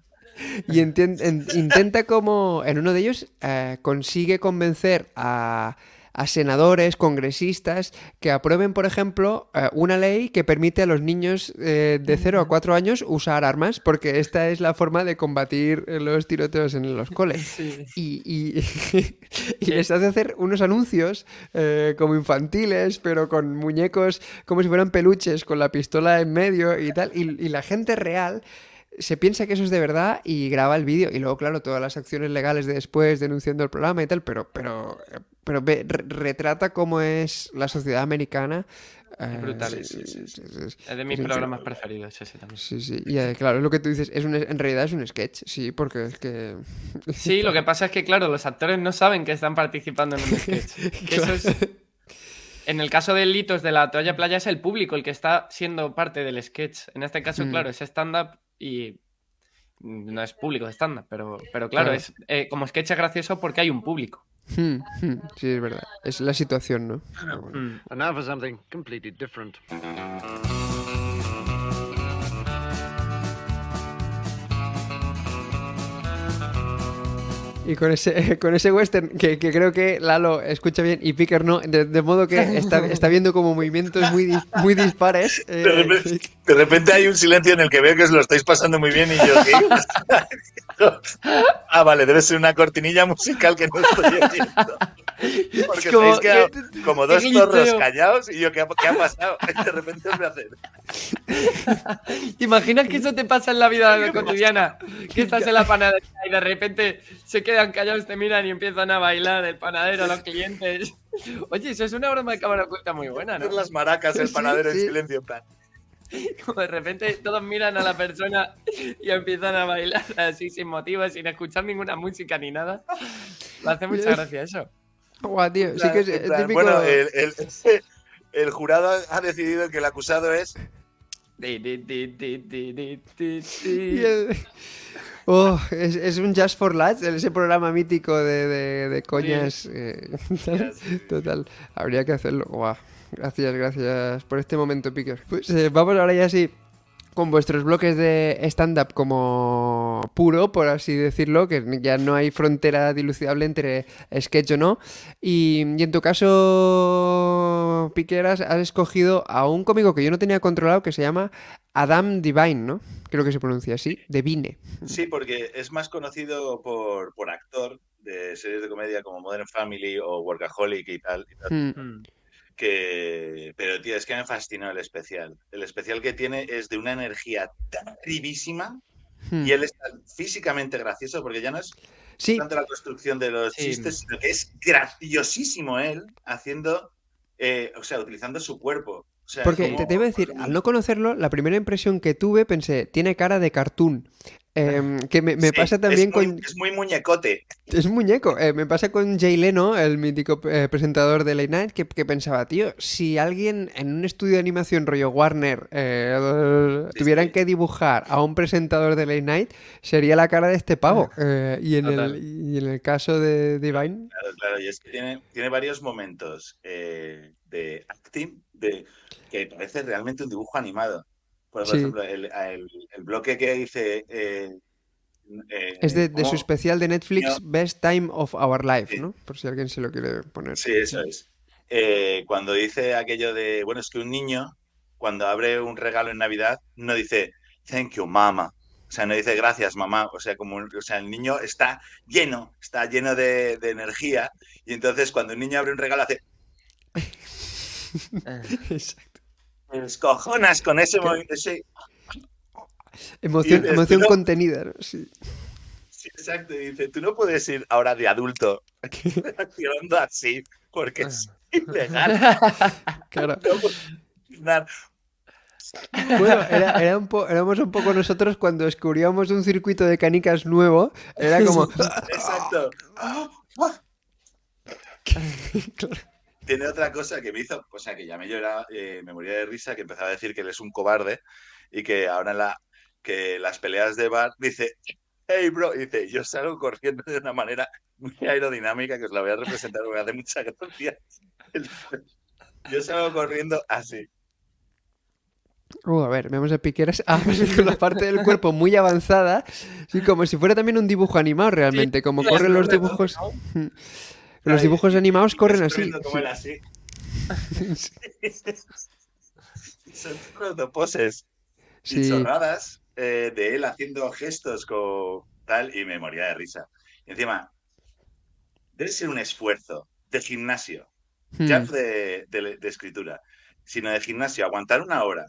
Y en- intenta como, en uno de ellos, eh, consigue convencer a, a senadores, congresistas, que aprueben, por ejemplo, eh, una ley que permite a los niños eh, de 0 a 4 años usar armas, porque esta es la forma de combatir los tiroteos en los coles. Sí. Y, y- y les hace hacer unos anuncios eh, como infantiles, pero con muñecos como si fueran peluches, con la pistola en medio y tal. Y, y la gente real se piensa que eso es de verdad y graba el vídeo. Y luego, claro, todas las acciones legales de después denunciando el programa y tal, pero, pero, pero ve- re- retrata cómo es la sociedad americana. eh, brutal. sí, Sí, sí. Es de mis Es programas preferidos ese también. Sí, sí. Y eh, claro, es lo que tú dices, es un, en realidad es un sketch, sí, porque es que... Sí, lo que pasa es que, claro, los actores no saben que están participando en un sketch. Eso es- En el caso de Litos de la toalla playa es el público el que está siendo parte del sketch. En este caso, Mm. claro, es stand-up y no es público de stand-up, pero, pero claro, Claro. es eh, como sketch es gracioso porque hay un público. Hmm, hmm, sí, es verdad. Es la situación, ¿no? Bueno. Mm. And now for something completely different. Y con ese, con ese western que, que creo que Lalo escucha bien y Picker no, de, de modo que está, está viendo como movimientos muy, muy dispares. eh, De repente, de repente hay un silencio en el que veo que os lo estáis pasando muy bien y yo, ¿qué? ah, vale, debe ser una cortinilla musical que no estoy oyendo. Porque como- quedado como dos zorros gliteo. callados y yo, ¿qué ha, qué ha pasado? De repente os voy a hacer. ¿Te imaginas que eso te pasa en la vida cotidiana? Que estás en la panadería y de repente se quedan callados, te miran y empiezan a bailar el panadero, los clientes. Oye, eso es una broma de cámara oculta muy buena, ¿no? Las maracas, el panadero sí. en silencio. en plan, Como de repente todos miran a la persona y empiezan a bailar así sin motivo, sin escuchar ninguna música ni nada. Me hace mucha gracia eso. Guau, tío, sí que es, en es plan, típico... Bueno, el, el- el jurado ha decidido que el acusado es. El- Oh, es, es un Just for Lads, ese programa mítico de, de, de coñas. eh, total, habría que hacerlo. Gracias, gracias por este momento, Picker. Pues eh, vamos ahora ya sí con vuestros bloques de stand-up como puro, por así decirlo, que ya no hay frontera dilucidable entre sketch o no. Y, y en tu caso, Piqueras, has escogido a un cómico que yo no tenía controlado que se llama Adam Divine, ¿no? Creo que se pronuncia así, Devine. Sí, porque es más conocido por, por actor de series de comedia como Modern Family o Workaholic y tal. y tal, Hmm. Mm. Que... Pero, tío, es que me fascinó el especial. El especial que tiene es de una energía tan vivísima Hmm. y él es tan físicamente gracioso porque ya no es Sí, tanto la construcción de los Sí. chistes, sino que es graciosísimo él haciendo, eh, o sea, utilizando su cuerpo. Sea, porque como- te, te iba a decir, al no conocerlo, la primera impresión que tuve pensé, tiene cara de cartoon. Em, que me, me Sí, pasa también es muy, con... Es muy muñecote. Es muñeco. Eh, me pasa con Jay Leno, el mítico eh, presentador de Late Night, que, que pensaba, tío, si alguien en un estudio de animación rollo Warner eh, Sí, tuvieran sí. que dibujar a un presentador de Late Night, sería la cara de este pavo. Y, en Total. el, y en el caso de Divine, Claro, claro, y es que tiene, tiene varios momentos de acting de, que parece realmente un dibujo animado. Por, por Sí. ejemplo, el, el- el bloque que dice... eh, eh, es de, de su especial de Netflix. Best Time of Our Life, Sí. ¿no? Por si alguien se lo quiere poner. Sí, eso es. Eh, cuando dice aquello de, bueno, es que un niño, cuando abre un regalo en Navidad, no dice, thank you, mama. O sea, no dice gracias, mamá. O sea, como, o sea, el niño está lleno, está lleno de, de energía. Y entonces cuando un niño abre un regalo hace, Exacto. escojonas con ese movimiento. ese- Emoción, contenida, ¿no? Sí. Sí, exacto. Y dice, tú no puedes ir ahora de adulto reaccionando así, porque es ilegal. Claro. No puedes. Bueno, era, era un po- éramos un poco nosotros cuando descubríamos un circuito de canicas nuevo. Era como. Exacto. Tiene otra cosa que me hizo, o sea, que ya me lloraba, eh, me moría de risa, que empezaba a decir que él es un cobarde y que ahora en la, que las peleas de bar dice, hey bro, y dice, yo salgo corriendo de una manera muy aerodinámica que os la voy a representar porque me hace mucha gracia. Yo salgo corriendo así. Uh, a ver, vemos a Piqueras. Ah, pues con la parte del cuerpo muy avanzada. Sí, como si fuera también un dibujo animado realmente. Como corren los dibujos. Los Ay, dibujos animados corren así. corriendo como él así. Son protoposes y Sí. chorradas eh, de él haciendo gestos con tal y me moría de risa. Y encima, debe ser un esfuerzo de gimnasio, Hmm. ya de, de- de escritura, sino de gimnasio, aguantar una hora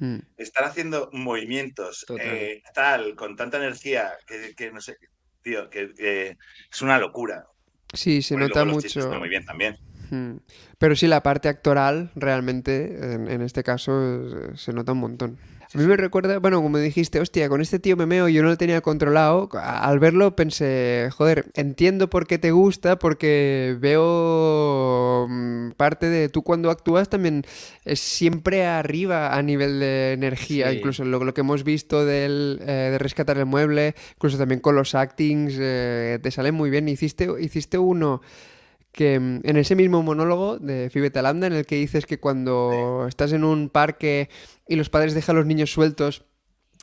Hmm. estar haciendo movimientos eh, tal, con tanta energía, que, que no sé, tío, que, que es una locura. Sí, se Bueno, nota mucho. están muy bien también. Hmm. Pero sí, la parte actoral realmente, en, en este caso, eh, se nota un montón. A mí me recuerda, bueno, como dijiste, hostia, con este tío me meo, yo no lo tenía controlado. Al verlo pensé, joder, entiendo por qué te gusta, porque veo mm, parte de tú cuando actúas también es siempre arriba a nivel de energía, Sí. incluso lo, lo que hemos visto del, eh, de rescatar el mueble, incluso también con los actings, eh, te sale muy bien. Hiciste, hiciste uno que mm, en ese mismo monólogo de Phoebe Talanda, en el que dices que cuando estás en un parque y los padres dejan a los niños sueltos,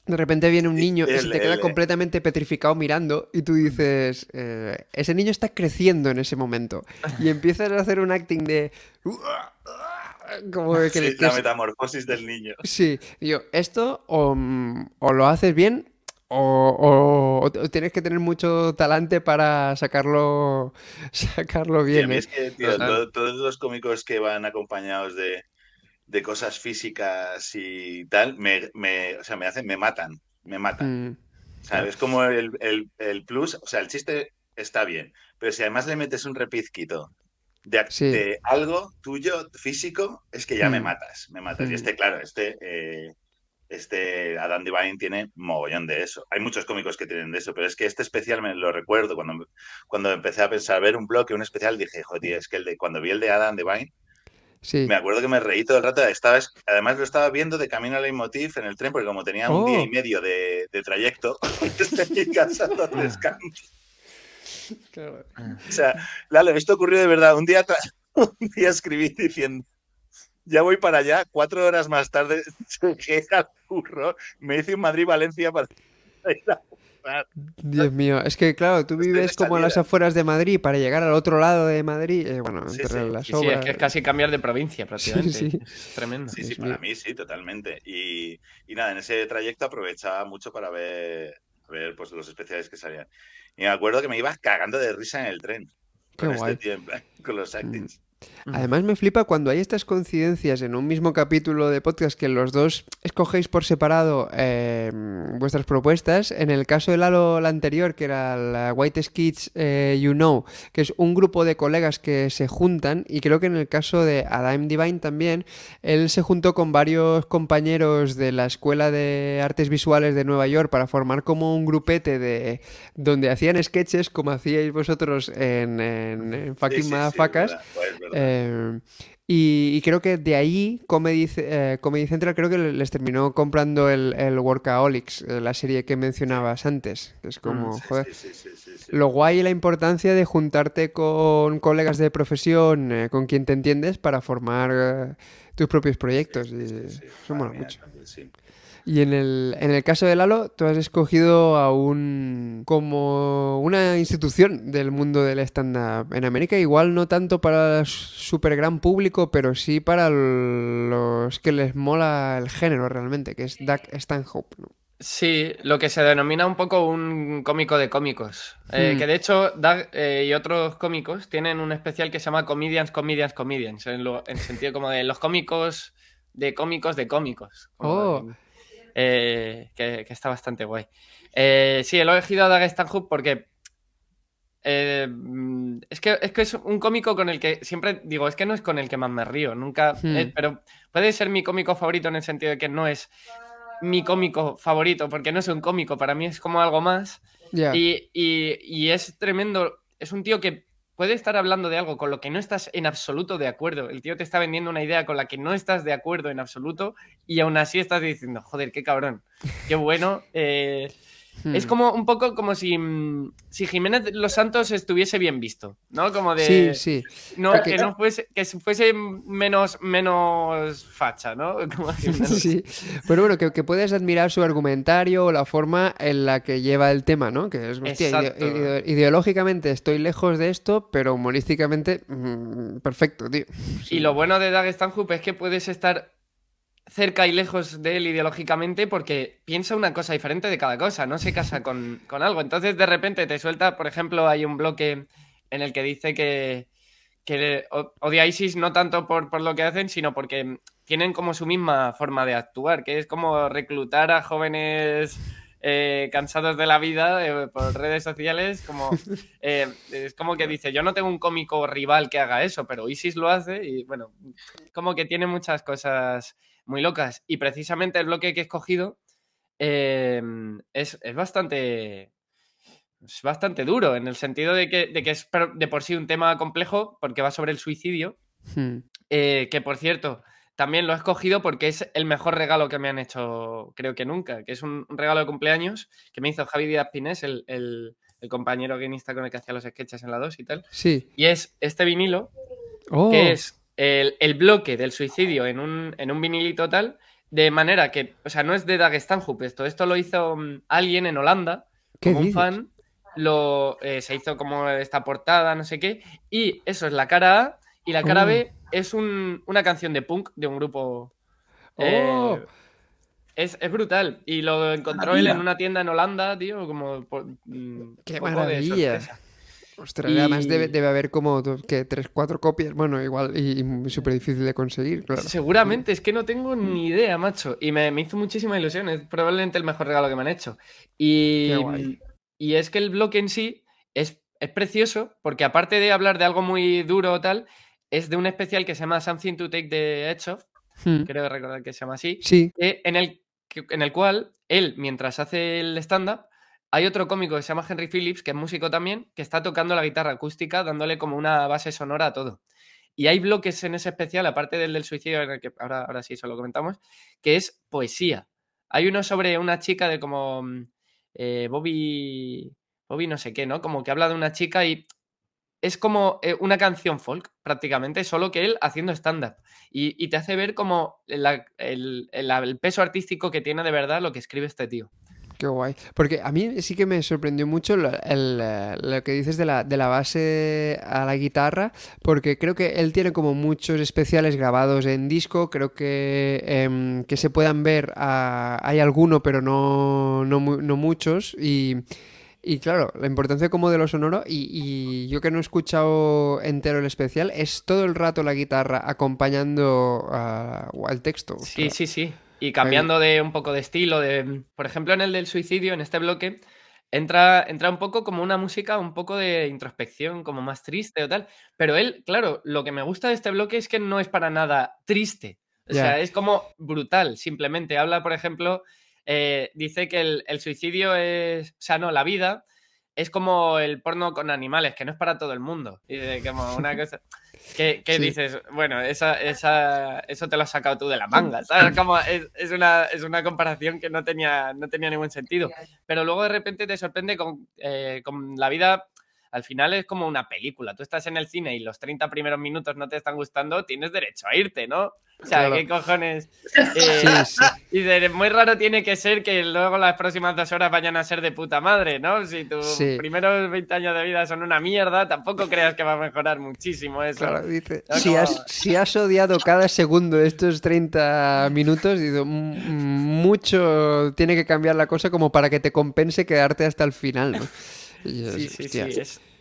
de repente viene un niño y se te queda completamente petrificado mirando y tú dices, eh, ese niño está creciendo en ese momento. Y empiezas a hacer un acting de... Como que, Sí, que la es- metamorfosis del niño. Sí, yo, esto o, mm, o lo haces bien o, o- o tienes que tener mucho talante para sacarlo, sacarlo Sí, a bien, mí ¿eh? es que, tío, Total. to- todos los cómicos que van acompañados de, de cosas físicas y tal, me, me- o sea, me hacen, me matan, me matan. Mm, ¿sabes? Es como el, el- el plus, o sea, el chiste está bien, pero si además le metes un repizquito de, ac- Sí. de algo tuyo físico, es que ya me Hmm. matas, me matas. Y Hmm. este, claro, este, eh, este Adam Devine tiene mogollón de eso. Hay muchos cómicos que tienen de eso, pero es que este especial me lo recuerdo cuando, cuando empecé a pensar, ver un bloque, un especial, dije, joder, es que el de, cuando vi el de Adam Devine, sí. me acuerdo que me reí todo el rato. Estaba, además lo estaba viendo de camino a Leitmotiv en el tren, porque como tenía un Oh. día y medio de, de trayecto el descanso. O sea, Lalo, esto ocurrió de verdad. Un día, un día escribí diciendo, ya voy para allá, cuatro horas más tarde llegué al curro, me hice un Madrid-Valencia para ir a jugar. Dios mío, es que claro, tú vives como a las afueras de Madrid para llegar al otro lado de Madrid. eh, bueno, Sí, entre sí. las Sí, sí, es obras. que es casi cambiar de provincia prácticamente. sí. Es tremendo. Sí, sí, para mí sí, totalmente. Y, y nada, en ese trayecto aprovechaba mucho para ver, ver pues, los especiales que salían. Y me acuerdo que me iba cagando de risa en el tren. Qué Con guay. este tío, plan, con los actings. Además me flipa cuando hay estas coincidencias en un mismo capítulo de podcast que los dos escogéis por separado eh, vuestras propuestas. En el caso de Lalo, la anterior, que era la White Kids eh, You Know, que es un grupo de colegas que se juntan y creo que en el caso de Adam Divine también, él se juntó con varios compañeros de la Escuela de Artes Visuales de Nueva York para formar como un grupete de donde hacían sketches como hacíais vosotros en, en, en Fucking sí, sí, Madafacas. es Eh, y, y creo que de ahí Comedy, eh, Comedy Central creo que les terminó comprando el, el Workaholics, eh, la serie que mencionabas antes. que es como, Sí, joder, sí, sí, lo guay y la importancia de juntarte con colegas de profesión, eh, con quien te entiendes, para formar tus propios proyectos. y eso mola mucho. también. Y en el, en el caso de Lalo, tú has escogido a un como una institución del mundo del stand-up en América, igual no tanto para el super gran público, pero sí para los que les mola el género realmente, que es Doug Stanhope. ¿no? Sí, lo que se denomina un poco un cómico de cómicos. Eh, Hmm. Que de hecho, Doug eh, y otros cómicos tienen un especial que se llama Comedians, Comedians, Comedians. En, lo- en sentido como de los cómicos de cómicos de cómicos. Oh. de- eh, que, que está bastante guay. Eh, sí, he elegido a Doug Stanhope porque. eh, es, que, es que es un cómico con el que siempre digo, es que no es con el que más me río, nunca. Hmm. eh, pero puede ser mi cómico favorito en el sentido de que no es mi cómico favorito, porque no es un cómico, para mí es como algo más. Y- y es tremendo, es un tío que puede estar hablando de algo con lo que no estás en absoluto de acuerdo. El tío te está vendiendo una idea con la que no estás de acuerdo en absoluto y aún así estás diciendo, joder, qué cabrón, qué bueno. eh, Hmm. Es como un poco como si, mm, si Jiménez Los Santos estuviese bien visto, ¿no? Como de... Sí, sí. No, Porque- que no fuese, que fuese menos, menos facha, ¿no? Como. Sí, pero bueno, que, que puedes admirar su argumentario o la forma en la que lleva el tema, ¿no? Que es, hostia, ide- ideológicamente estoy lejos de esto, pero humorísticamente, mm, perfecto, tío. Y lo bueno de Doug Stanhope es que puedes estar cerca y lejos de él ideológicamente porque piensa una cosa diferente de cada cosa, no se casa con, con algo. Entonces de repente te suelta, por ejemplo, hay un bloque en el que dice que, que odia a ISIS no tanto por, por lo que hacen, sino porque tienen como su misma forma de actuar, que es como reclutar a jóvenes eh, cansados de la vida eh, por redes sociales, como eh, es como que dice, yo no tengo un cómico rival que haga eso, pero Isis lo hace y bueno, como que tiene muchas cosas muy locas. Y precisamente el bloque que he escogido em, es, es, bastante... Es bastante duro, en el sentido de que, de que, es de por sí un tema complejo, porque va sobre el suicidio. Hmm. que por cierto, también lo he escogido porque es el mejor regalo que me han hecho, creo que nunca, que es un, regalo de cumpleaños que me hizo Javi Díaz Pinés, el, el, compañero guionista con el que hacía los sketches en la 2 y tal. Sí. Y es este vinilo, oh. que es el, bloque del suicidio en un, en un vinilito tal, de manera que, o sea, no es de Dag Stanhope esto, esto lo hizo mm, alguien en Holanda, como un fan, lo, eh, se hizo como esta portada, no sé qué, y eso es la cara A, y la cara B oh. es una canción de punk de un grupo. Eh, oh. es, brutal. Y lo encontró él en una tienda en Holanda, tío, como. Mm, ¡Qué maravilla! Ostras, además debe, haber como que tres, cuatro copias, bueno, igual, y, súper difícil de conseguir, claro. Seguramente, es que no tengo ni idea, macho. Y me, hizo muchísima ilusión, es probablemente el mejor regalo que me han hecho. Y, y es que el bloque en sí es, es precioso, porque aparte de hablar de algo muy duro o tal, es de un especial que se llama Something to Take the Edge of, hmm. creo recordar que se llama así, sí. en, el, en el cual él, mientras hace el stand-up, hay otro cómico que se llama Henry Phillips, que es músico también, que está tocando la guitarra acústica, dándole como una base sonora a todo. Y hay bloques en ese especial, aparte del del suicidio, en el que ahora, sí se lo comentamos, que es poesía. Hay uno sobre una chica de como mm, eh, Bobby, Bobby no sé qué, ¿no? Como que habla de una chica y es como eh, una canción folk, prácticamente, solo que él haciendo stand-up. Y, te hace ver como el, peso artístico que tiene de verdad lo que escribe este tío. Qué guay. Porque a mí sí que me sorprendió mucho lo, que dices de la, base a la guitarra, porque creo que él tiene como muchos especiales grabados en disco, creo que, em, que se puedan ver, hay alguno, pero no, no, muchos, y... Y claro, la importancia como de lo sonoro, y, yo que no he escuchado entero el especial, es todo el rato la guitarra acompañando al texto. Sí, sí, sí. Y cambiando de un poco de estilo, de, por ejemplo, en el del suicidio, en este bloque, entra, entra un poco como una música, un poco de introspección, como más triste o tal. Pero él, claro, lo que me gusta de este bloque es que no es para nada triste. O sea, es como brutal, simplemente. Habla, por ejemplo, eh, dice que el, suicidio es, o sea, no, la vida es como el porno con animales, que no es para todo el mundo. Y como una cosa que, dices, bueno, esa, esa, eso te lo has sacado tú de la manga, ¿sabes? Como es, una, es una comparación que no tenía, no tenía ningún sentido. Pero luego de repente te sorprende con, eh, con la vida al final es como una película. Tú estás en el cine y los 30 primeros minutos no te están gustando, tienes derecho a irte, ¿no? O sea, ¿qué cojones? Eh, y muy raro tiene que ser que luego las próximas dos horas vayan a ser de puta madre, ¿no? Si tus primeros 20 años de vida son una mierda, tampoco creas que va a mejorar muchísimo eso. Claro, dice, si, has, si, has, odiado cada segundo de estos 30 minutos, digo, mucho tiene que cambiar la cosa como para que te compense quedarte hasta el final, ¿no? sí, sí, sí,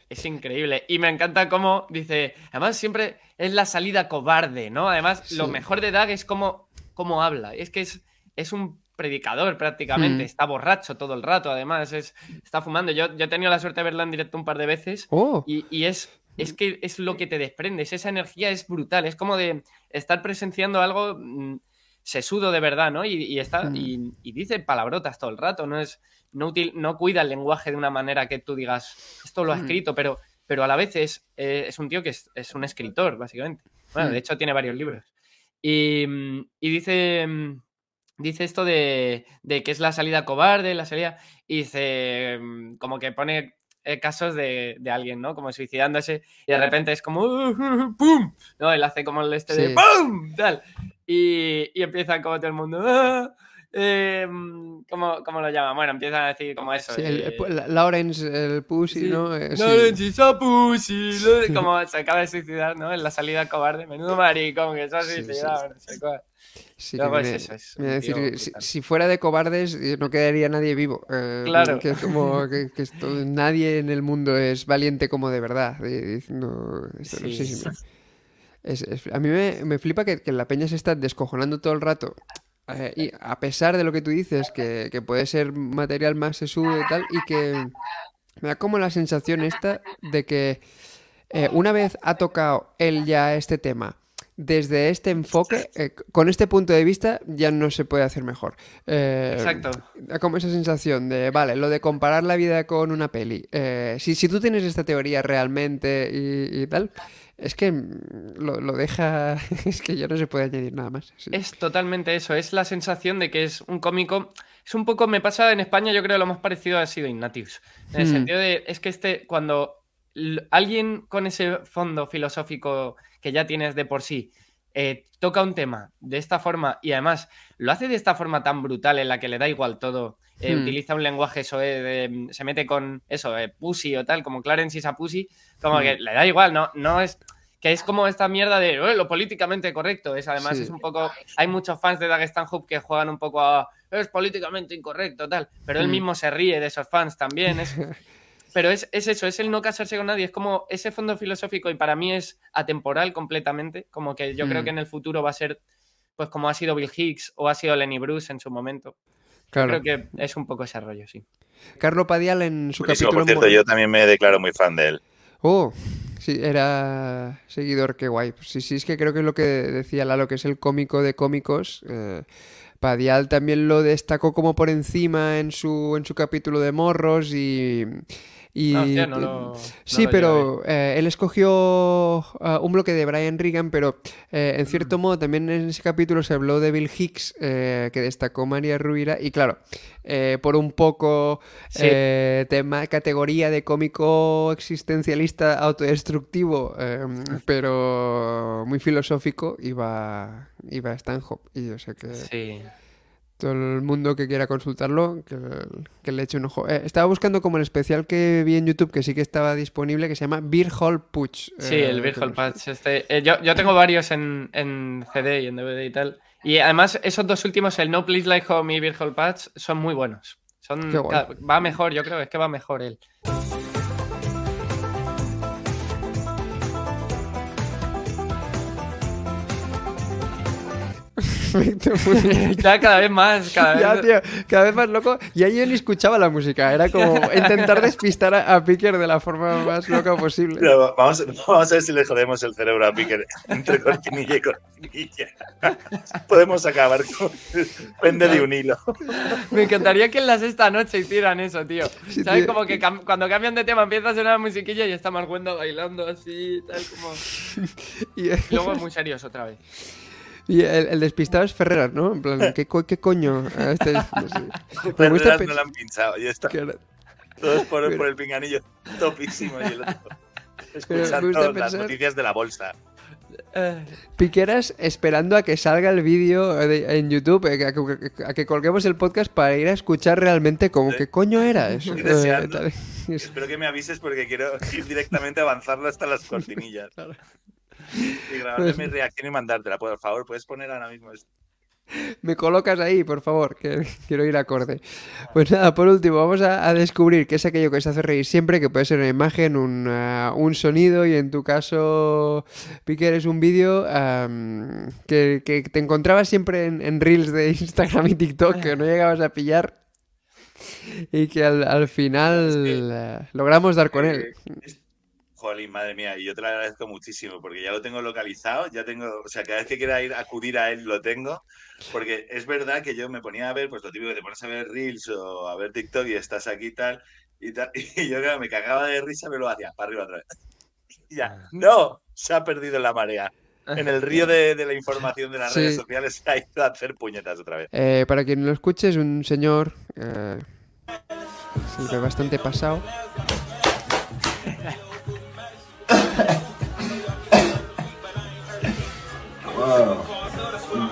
es, increíble. Y me encanta cómo dice, además siempre es la salida cobarde, ¿no? Además, lo mejor de Dag es cómo, cómo habla. Es que es, es un predicador prácticamente, mm. está borracho todo el rato, además, es, está fumando. Yo, yo he tenido la suerte de verla en directo un par de veces oh. y, es, es que es lo que te desprendes, esa energía es brutal, es como de estar presenciando algo mm, sesudo de verdad, ¿no? Y, está, mm. y, y, dice palabrotas todo el rato, no es, no, no cuida el lenguaje de una manera que tú digas, esto lo ha escrito, pero, pero a la vez es, eh, es un tío que es, un escritor, básicamente. Bueno, de hecho tiene varios libros. Y, dice, dice esto de, que es la salida cobarde, la salida, y dice, como que pone eh, casos de, alguien, ¿no? Como suicidándose y de repente es como ¡pum! ¿No? Él hace como el este de ¡pum! Tal. Y, y empieza como todo el mundo ¡ah! Eh, ¿cómo, ¿cómo, lo llaman? Bueno, empiezan a decir como eso. Sí, el, Lawrence, el Pussy, ¿no? Eh, Lawrence is a Pussy. Como se acaba de suicidar, ¿no? En la salida cobarde. Menudo maricón que se ha suicidado. no sé cuál. Sí, es eso, es decir, si, fuera de cobardes eh, no quedaría nadie vivo. Eh, claro. Que, como, que, nadie en el mundo es valiente como de verdad. Diciendo, sí, Es- es- a mí me, me flipa que, que la peña se está descojonando todo el rato. Eh, y a pesar de lo que tú dices, que, que puede ser material más sesudo y tal, y que me da como la sensación esta de que eh, una vez ha tocado él ya este tema, desde este enfoque, eh, con este punto de vista, ya no se puede hacer mejor. Eh, Exacto. Da como esa sensación de, vale, lo de comparar la vida con una peli. eh, si, si tú tienes esta teoría realmente y, y tal, es que mm, lo, lo deja, es que ya no se puede añadir nada más. Sí. Es totalmente eso, es la sensación de que es un cómico. Es un poco, me pasa en España, yo creo lo más parecido ha sido Ignatius. En el Hmm. sentido de, es que este, cuando alguien con ese fondo filosófico que ya tienes de por sí eh, toca un tema de esta forma y además lo hace de esta forma tan brutal en la que le da igual todo, eh, Hmm. utiliza un lenguaje eso, se mete con eso, eh, pussy o tal, como Clarence is a pussy, como Hmm. que le da igual, no, no es que es como esta mierda de "Eh, lo políticamente correcto. Es además Sí. es un poco. Hay muchos fans de Dagestan Hub que juegan un poco a es políticamente incorrecto, tal. Pero él Mm. mismo se ríe de esos fans también. Es, pero es, es eso, es el no casarse con nadie. Es como ese fondo filosófico y para mí es atemporal completamente. Como que yo creo Mm. que en el futuro va a ser, pues como ha sido Bill Hicks o ha sido Lenny Bruce en su momento. Claro. Creo que es un poco ese rollo, sí. Carlo Padial en su Buenísimo, capítulo... por cierto, yo también me declaro muy fan de él. Oh, sí, era seguidor, qué guay. Sí, sí, es que creo que es lo que decía Lalo, que es el cómico de cómicos. eh, Padial también lo destacó como por encima en su, en su capítulo de morros y... y- Ah, hostia, no lo- no sí, pero eh, él escogió ah, un bloque de Brian Regan, pero eh, en cierto modo también en ese capítulo se habló de Bill Hicks, eh, que destacó María Rubira, y claro, por un poco Sí. tema, categoría de cómico existencialista autodestructivo, pero muy filosófico, iba, iba Stanhope. Y yo sé que Sí. Todo el mundo que quiera consultarlo, que, que le eche un ojo. Eh, estaba buscando como el especial que vi en YouTube, que sí que estaba disponible, que se llama Beer Hall Putsch. Sí, eh, el no sé. Patch. Este, eh, yo, yo tengo varios en, en CD y en DVD y tal. Y además, esos dos últimos, el No Please Like Home y Virtual Patch, son muy buenos. Son, va mejor, yo creo, es que va mejor él. Perfecto, Ya cada vez más, cada vez Ya, tío, cada vez más loco. Y ahí yo ni escuchaba la música. Era como intentar despistar a, a Picker de la forma más loca posible. Pero vamos, vamos a ver si le jodemos el cerebro a Piquer entre cortinilla y cortinilla. Podemos acabar con pende de un hilo. Me encantaría que en la sexta noche hicieran eso, tío. Sí, ¿Sabes? tío. Como que cam- cuando cambian de tema empieza a sonar la musiquilla y está Marguenda bailando así, tal como. Y, Y luego muy serios otra vez. Y el, el despistado es Ferreras, ¿no? En plan, ¿qué, co- qué coño? Ah, este- no sé. No lo han pinchado. Y está que era- todos por, pero- por el pinganillo topísimo y el otro escuchando las pensar- noticias de la bolsa. Eh, Piqueras esperando a que salga el vídeo de- en YouTube, eh, a que, a que colguemos el podcast para ir a escuchar realmente como Sí. qué coño era eso. Eh, es- Espero que me avises porque quiero ir directamente a avanzarlo hasta las cortinillas. Y grabarme mi reacción y mandártela. Por favor, puedes poner ahora mismo esto. Me colocas ahí, por favor, que quiero ir acorde. Pues nada, por último, vamos a, a descubrir qué es aquello que se hace reír siempre, que puede ser una imagen, un, ah, un sonido, y en tu caso, Piquer, es un vídeo am, que, que te encontrabas siempre en, en reels de Instagram y TikTok, que no llegabas a pillar, y que al, al final eh, logramos dar con él. Eh, es- Jolín, madre mía, y yo te lo agradezco muchísimo porque ya lo tengo localizado, ya tengo, o sea, cada vez que quiera ir a acudir a él lo tengo, porque es verdad que yo me ponía a ver, pues lo típico que te pones a ver Reels o a ver TikTok y estás aquí y tal, y, tal, y yo claro, me cagaba de risa, me lo hacía para arriba otra vez. Y ya, no, se ha perdido la marea. En el río de, de la información de las Sí. redes sociales se ha ido a hacer puñetas otra vez. Eh, para quien lo escuche, es un señor eh, siempre bastante pasado.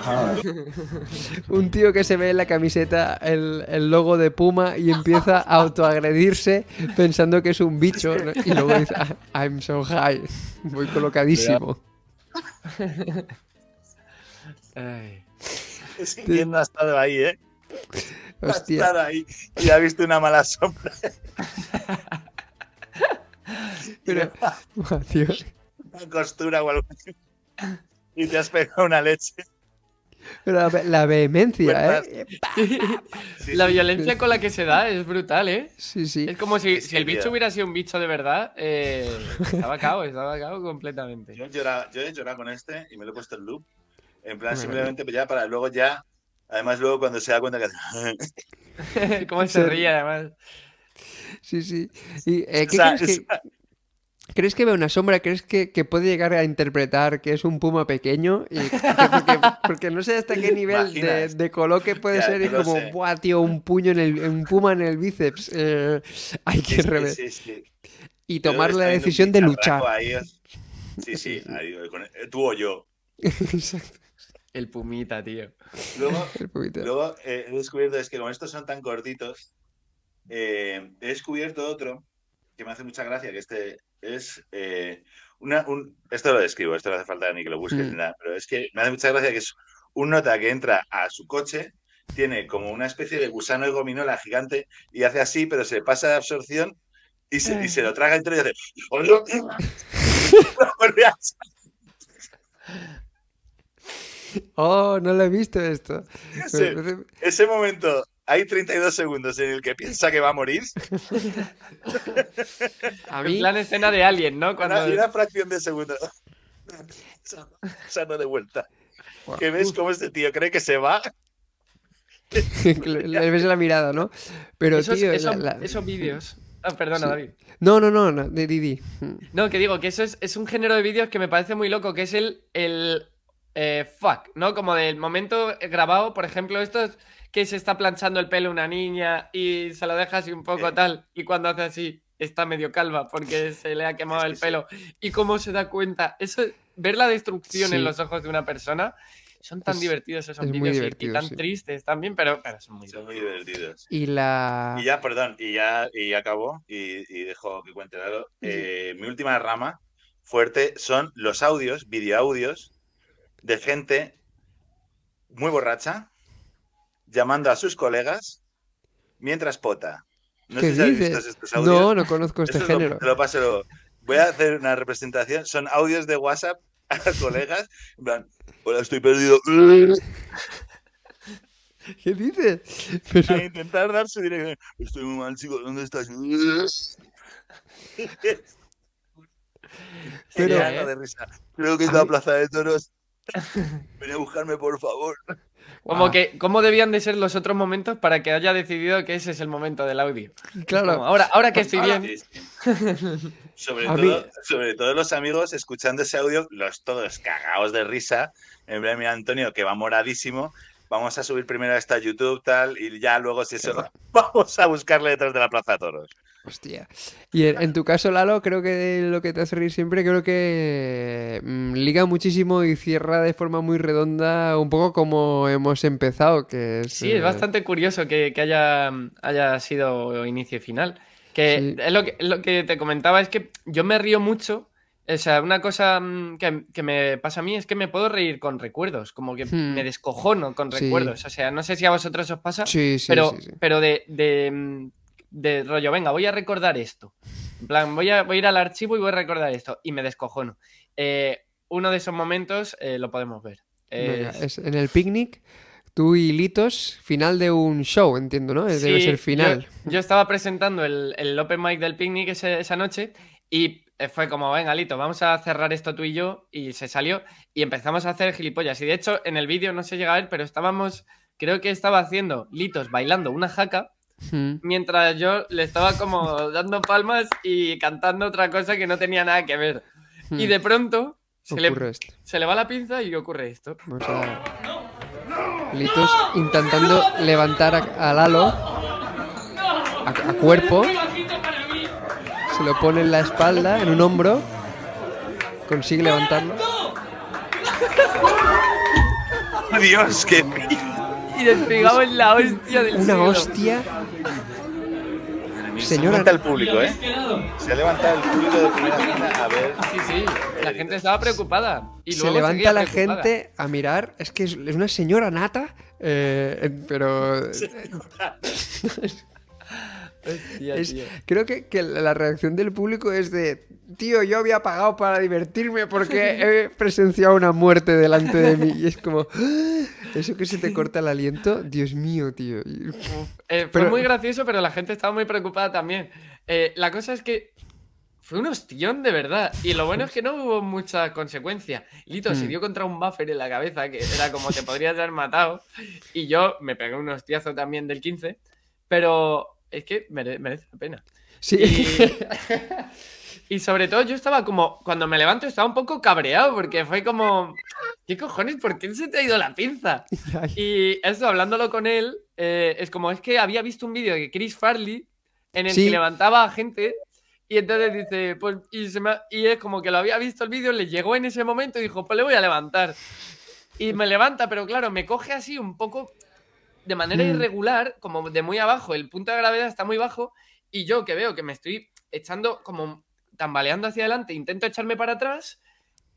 Un tío que se ve en la camiseta el, el logo de Puma y empieza a autoagredirse pensando que es un bicho ¿no? y luego dice "Ah, I'm so high, voy colocadísimo. ay. No ha estado ahí, ¿eh? Ha estado ahí y ha visto una mala sombra. Pero. Una costura o algo así. y te has pegado una leche. Pero la, la vehemencia, ¿eh? Sí, La sí. violencia con la que se da es brutal, ¿eh? Sí, sí. Es como si, Es si el bicho hubiera sido un bicho de verdad, eh, estaba cao, estaba cao completamente. Yo he, llorado, yo he llorado con este y me lo he puesto en loop. En plan, simplemente ya para luego ya. Además, luego cuando se da cuenta que. Cómo se ríe, además. Sí, sí. ¿Y, eh, ¿Qué O sea, crees que, crees que ve una sombra? ¿Crees que, que puede llegar a interpretar que es un puma pequeño? Y que- porque, porque no sé hasta qué nivel de, de coloque puede Ya, ser. Y no lo como, sé. buah, tío, un puño en el, un puma en el bíceps. Eh, hay que Sí, rever. sí, sí. Y tomar la decisión de luchar. ahí, os- Sí, sí, ahí, con- eh, tú o yo. Exacto. El pumita, tío. Luego, El pumita. luego eh, he descubierto es que como estos son tan cortitos, eh, he descubierto otro que me hace mucha gracia, que este es eh, una, un, esto lo describo, esto no hace falta ni que lo busques Mm. ni nada, pero es que me hace mucha gracia que es un nota que entra a su coche, tiene como una especie de gusano de gominola gigante y hace así, pero se pasa de absorción y se, y se lo traga entero y hace... Oh, no lo he visto esto. Ese, ese momento, hay 32 segundos en el que piensa que va a morir A En mí, plan escena de Alien, ¿no? Una, Cuando... una fracción de segundo. Sano de vuelta. Buah, Que ves cómo este tío cree que se va. le, ves la mirada, ¿no? Pero, esos, tío, esos- la- la- esos vídeos. Ah, perdona, Sí. David. No, no, no, no, de Didi. No, que digo que eso es, es un género de vídeos que me parece muy loco, que es el, el eh, fuck, ¿no? Como del momento grabado, por ejemplo, esto es que se está planchando el pelo una niña y se lo deja así un poco Eh. tal, y cuando hace así está medio calva porque se le ha quemado Es que el sí. pelo. Y cómo se da cuenta, eso, ver la destrucción Sí. en los ojos de una persona, son tan Es- divertidos esos es vídeos y- tan sí. tristes también, pero, pero son muy Son muy divertidos. Y la. Y ya, perdón, y ya, y ya acabó. Y, y dejo que cuente algo. Eh, mi última rama fuerte son los audios, videoaudios de gente muy borracha llamando a sus colegas mientras pota. No ¿Qué sé si dices? visto estos audios. No, no conozco este Eso es lo- género. te lo paso. Voy a hacer una representación. Son audios de WhatsApp a colegas. En plan, hola, estoy perdido. ¿Qué dices? Pero- A intentar dar su dirección. Estoy muy mal, chicos. ¿Dónde estás? Pero- Genial, de risa. Creo que es la plaza de toros. Ven a buscarme, por favor. Como Guau. que, ¿cómo debían de ser los otros momentos para que haya decidido que ese es el momento del audio? Claro. Como, ahora, ahora que estoy Ahora, bien. sí. Sobre, A todo, sobre todo los amigos escuchando ese audio, los todos cagados de risa. En plan, mira, Antonio, que va moradísimo. Vamos a subir primero esta YouTube, tal, y ya luego, si eso, vamos a buscarle detrás de la Plaza de Toros. Hostia. Y en, tu caso, Lalo, creo que lo que te hace reír siempre, creo que mm, liga muchísimo y cierra de forma muy redonda, un poco como hemos empezado, que es... Sí, es eh, bastante curioso que, que haya, haya sido inicio y final. Que Sí. es lo que, es lo que te comentaba, es que yo me río mucho. O sea, una cosa mm, que, que me pasa a mí es que me puedo reír con recuerdos, como que Hmm. me descojono con Sí. recuerdos. O sea, no sé si a vosotros os pasa, Sí, sí, pero, pero de, de, mm, de rollo, venga, voy a recordar esto. En plan, voy a, voy a ir al archivo y voy a recordar esto. Y me descojono. Eh, uno de esos momentos eh, lo podemos ver. Venga, Es- en el picnic, tú y Litos, final de un show, entiendo, ¿no? Debe Sí, ser final. Yo, yo estaba presentando el, el Open Mic del picnic ese- esa noche y eh, fue como, venga, Lito, vamos a cerrar esto tú y yo. Y se salió y empezamos a hacer gilipollas. Y de hecho, en el vídeo no se llega a ver, pero estábamos, creo que estaba haciendo Litos bailando una jaca Mientras yo le estaba como dando palmas y cantando otra cosa que no tenía nada que ver. Y de pronto se le, Ocurre esto. se le va la pinza y ocurre esto. Vamos a... Litos intentando levantar a, a Lalo a, a cuerpo. Se lo pone en la espalda, en un hombro. Consigue levantarlo. Dios, qué Y despegamos la hostia del Una hostia. Se Señora- levanta el público, ¿eh? Se ha levantado el público de primera fila a ver. Sí, sí, la gente estaba preocupada. Y Se levanta la preocupada. gente a mirar. Es que es, es una señora nata. eh, pero. Hostia, Es- tío. creo que, que la reacción del público es de, tío, yo había pagado para divertirme porque he presenciado una muerte delante de mí. Y es como, "Ah", eso que se te corta el aliento, Dios mío, tío. Eh, fue Pero- muy gracioso, pero la gente estaba muy preocupada también. Eh, la cosa es que fue un hostión de verdad. Y lo bueno es que no hubo mucha consecuencia. Lito se Mm. dio contra un buffer en la cabeza, que era como te podrías haber matado. Y yo me pegué un hostiazo también del 15. Pero es que mere- merece la pena. Sí. Y, y sobre todo yo estaba como, cuando me levanto estaba un poco cabreado porque fue como, ¿qué cojones? ¿Por qué se te ha ido la pinza? Y eso, hablándolo con él, eh, es como, es que había visto un vídeo de Chris Farley en el Sí. que levantaba a gente y entonces dice, pues, y, se me ha- y es como que lo había visto el vídeo, le llegó en ese momento y dijo, pues le voy a levantar. Y me levanta, pero claro, me coge así un poco de manera Mm. irregular, como de muy abajo, el punto de gravedad está muy bajo y yo que veo que me estoy echando como tambaleando hacia adelante, intento echarme para atrás.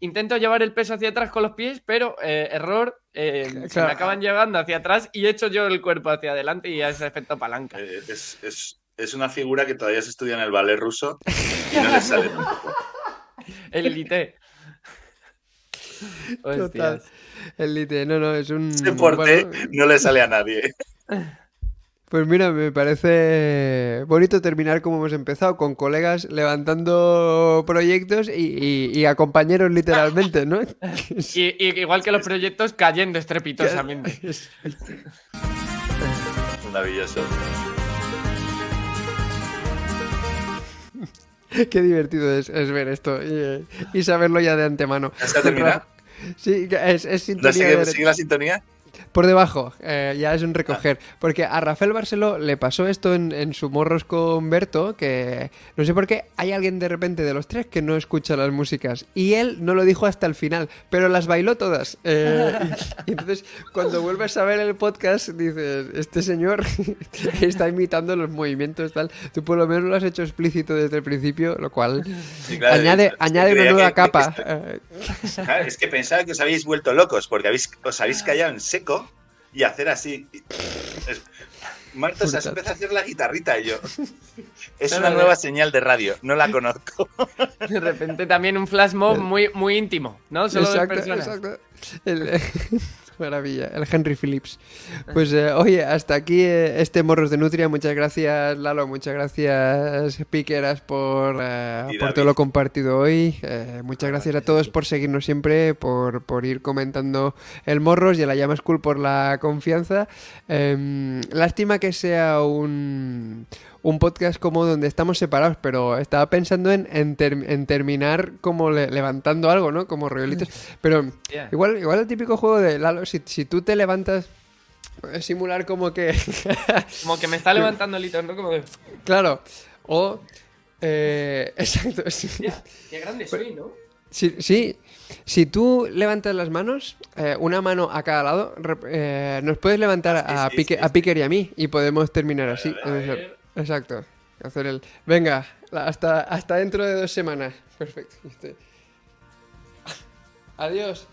Intento llevar el peso hacia atrás con los pies, pero eh, error, eh, se me acaban llevando hacia atrás y echo yo el cuerpo hacia adelante y a ese efecto palanca. Eh, Es, es- es una figura que todavía se estudia en el ballet ruso y no le sale tampoco. El elite. Total. Hostias. El lite, no, no, es un... Ese porte bueno, no le sale a nadie. Pues mira, me parece bonito terminar como hemos empezado, con colegas levantando proyectos y, y- y a compañeros literalmente, ¿no? Y, y igual que los proyectos cayendo estrepitosamente. Maravilloso. Qué divertido es, es ver esto y, eh, y saberlo ya de antemano. ¿Ya se ha terminado? Sí, es, es ¿No sintonía sigue, de- sigue la sintonía? Por debajo, eh, ya es un recoger. Porque a Rafael Barceló le pasó esto en, en su Morros con Berto, que no sé por qué hay alguien de repente de los tres que no escucha las músicas. Y él no lo dijo hasta el final, pero las bailó todas. Eh, y, y entonces, cuando vuelves a ver el podcast, dices, este señor está imitando los movimientos, tal. Tú por lo menos lo has hecho explícito desde el principio, lo cual Sí, claro, añade, es añade menuda que- capa. que- Claro, es que pensaba que os habéis vuelto locos porque habéis, os habéis callado en seco y hacer así. Es- Marta se empezado a hacer la guitarrita y yo. Es una nueva señal de radio, no la conozco. De repente también un flash mob muy, muy íntimo, ¿no? Solo de exacto, personas. exacto. El- maravilla, el Henry Phillips. Pues eh, oye, hasta aquí eh, este Morros de Nutria. Muchas gracias, Lalo. Muchas gracias, Piqueras, por, eh, por todo lo compartido hoy. Muchas gracias a todos por seguirnos siempre, por, por ir comentando el Morros y a la Llama School por la confianza. Em, lástima que sea un, un podcast como donde estamos separados, pero estaba pensando en, en, ter- en terminar como le- levantando algo, ¿no? Como reolitos. Pero Yeah. igual, igual el típico juego de Lalo, si, si tú te levantas, simular como que... Como que me está levantando el hito, ¿no? Como de, claro, o... eh, exacto, sí. "Hostia, qué grande soy, ¿no? Sí, sí. Si tú levantas las manos, eh, una mano a cada lado, eh, nos puedes levantar a, sí, Pique- a. Piquer y a mí y podemos terminar así. ver. Exacto. Hacer el. Venga, hasta, hasta dentro de dos semanas. Perfecto. Adiós.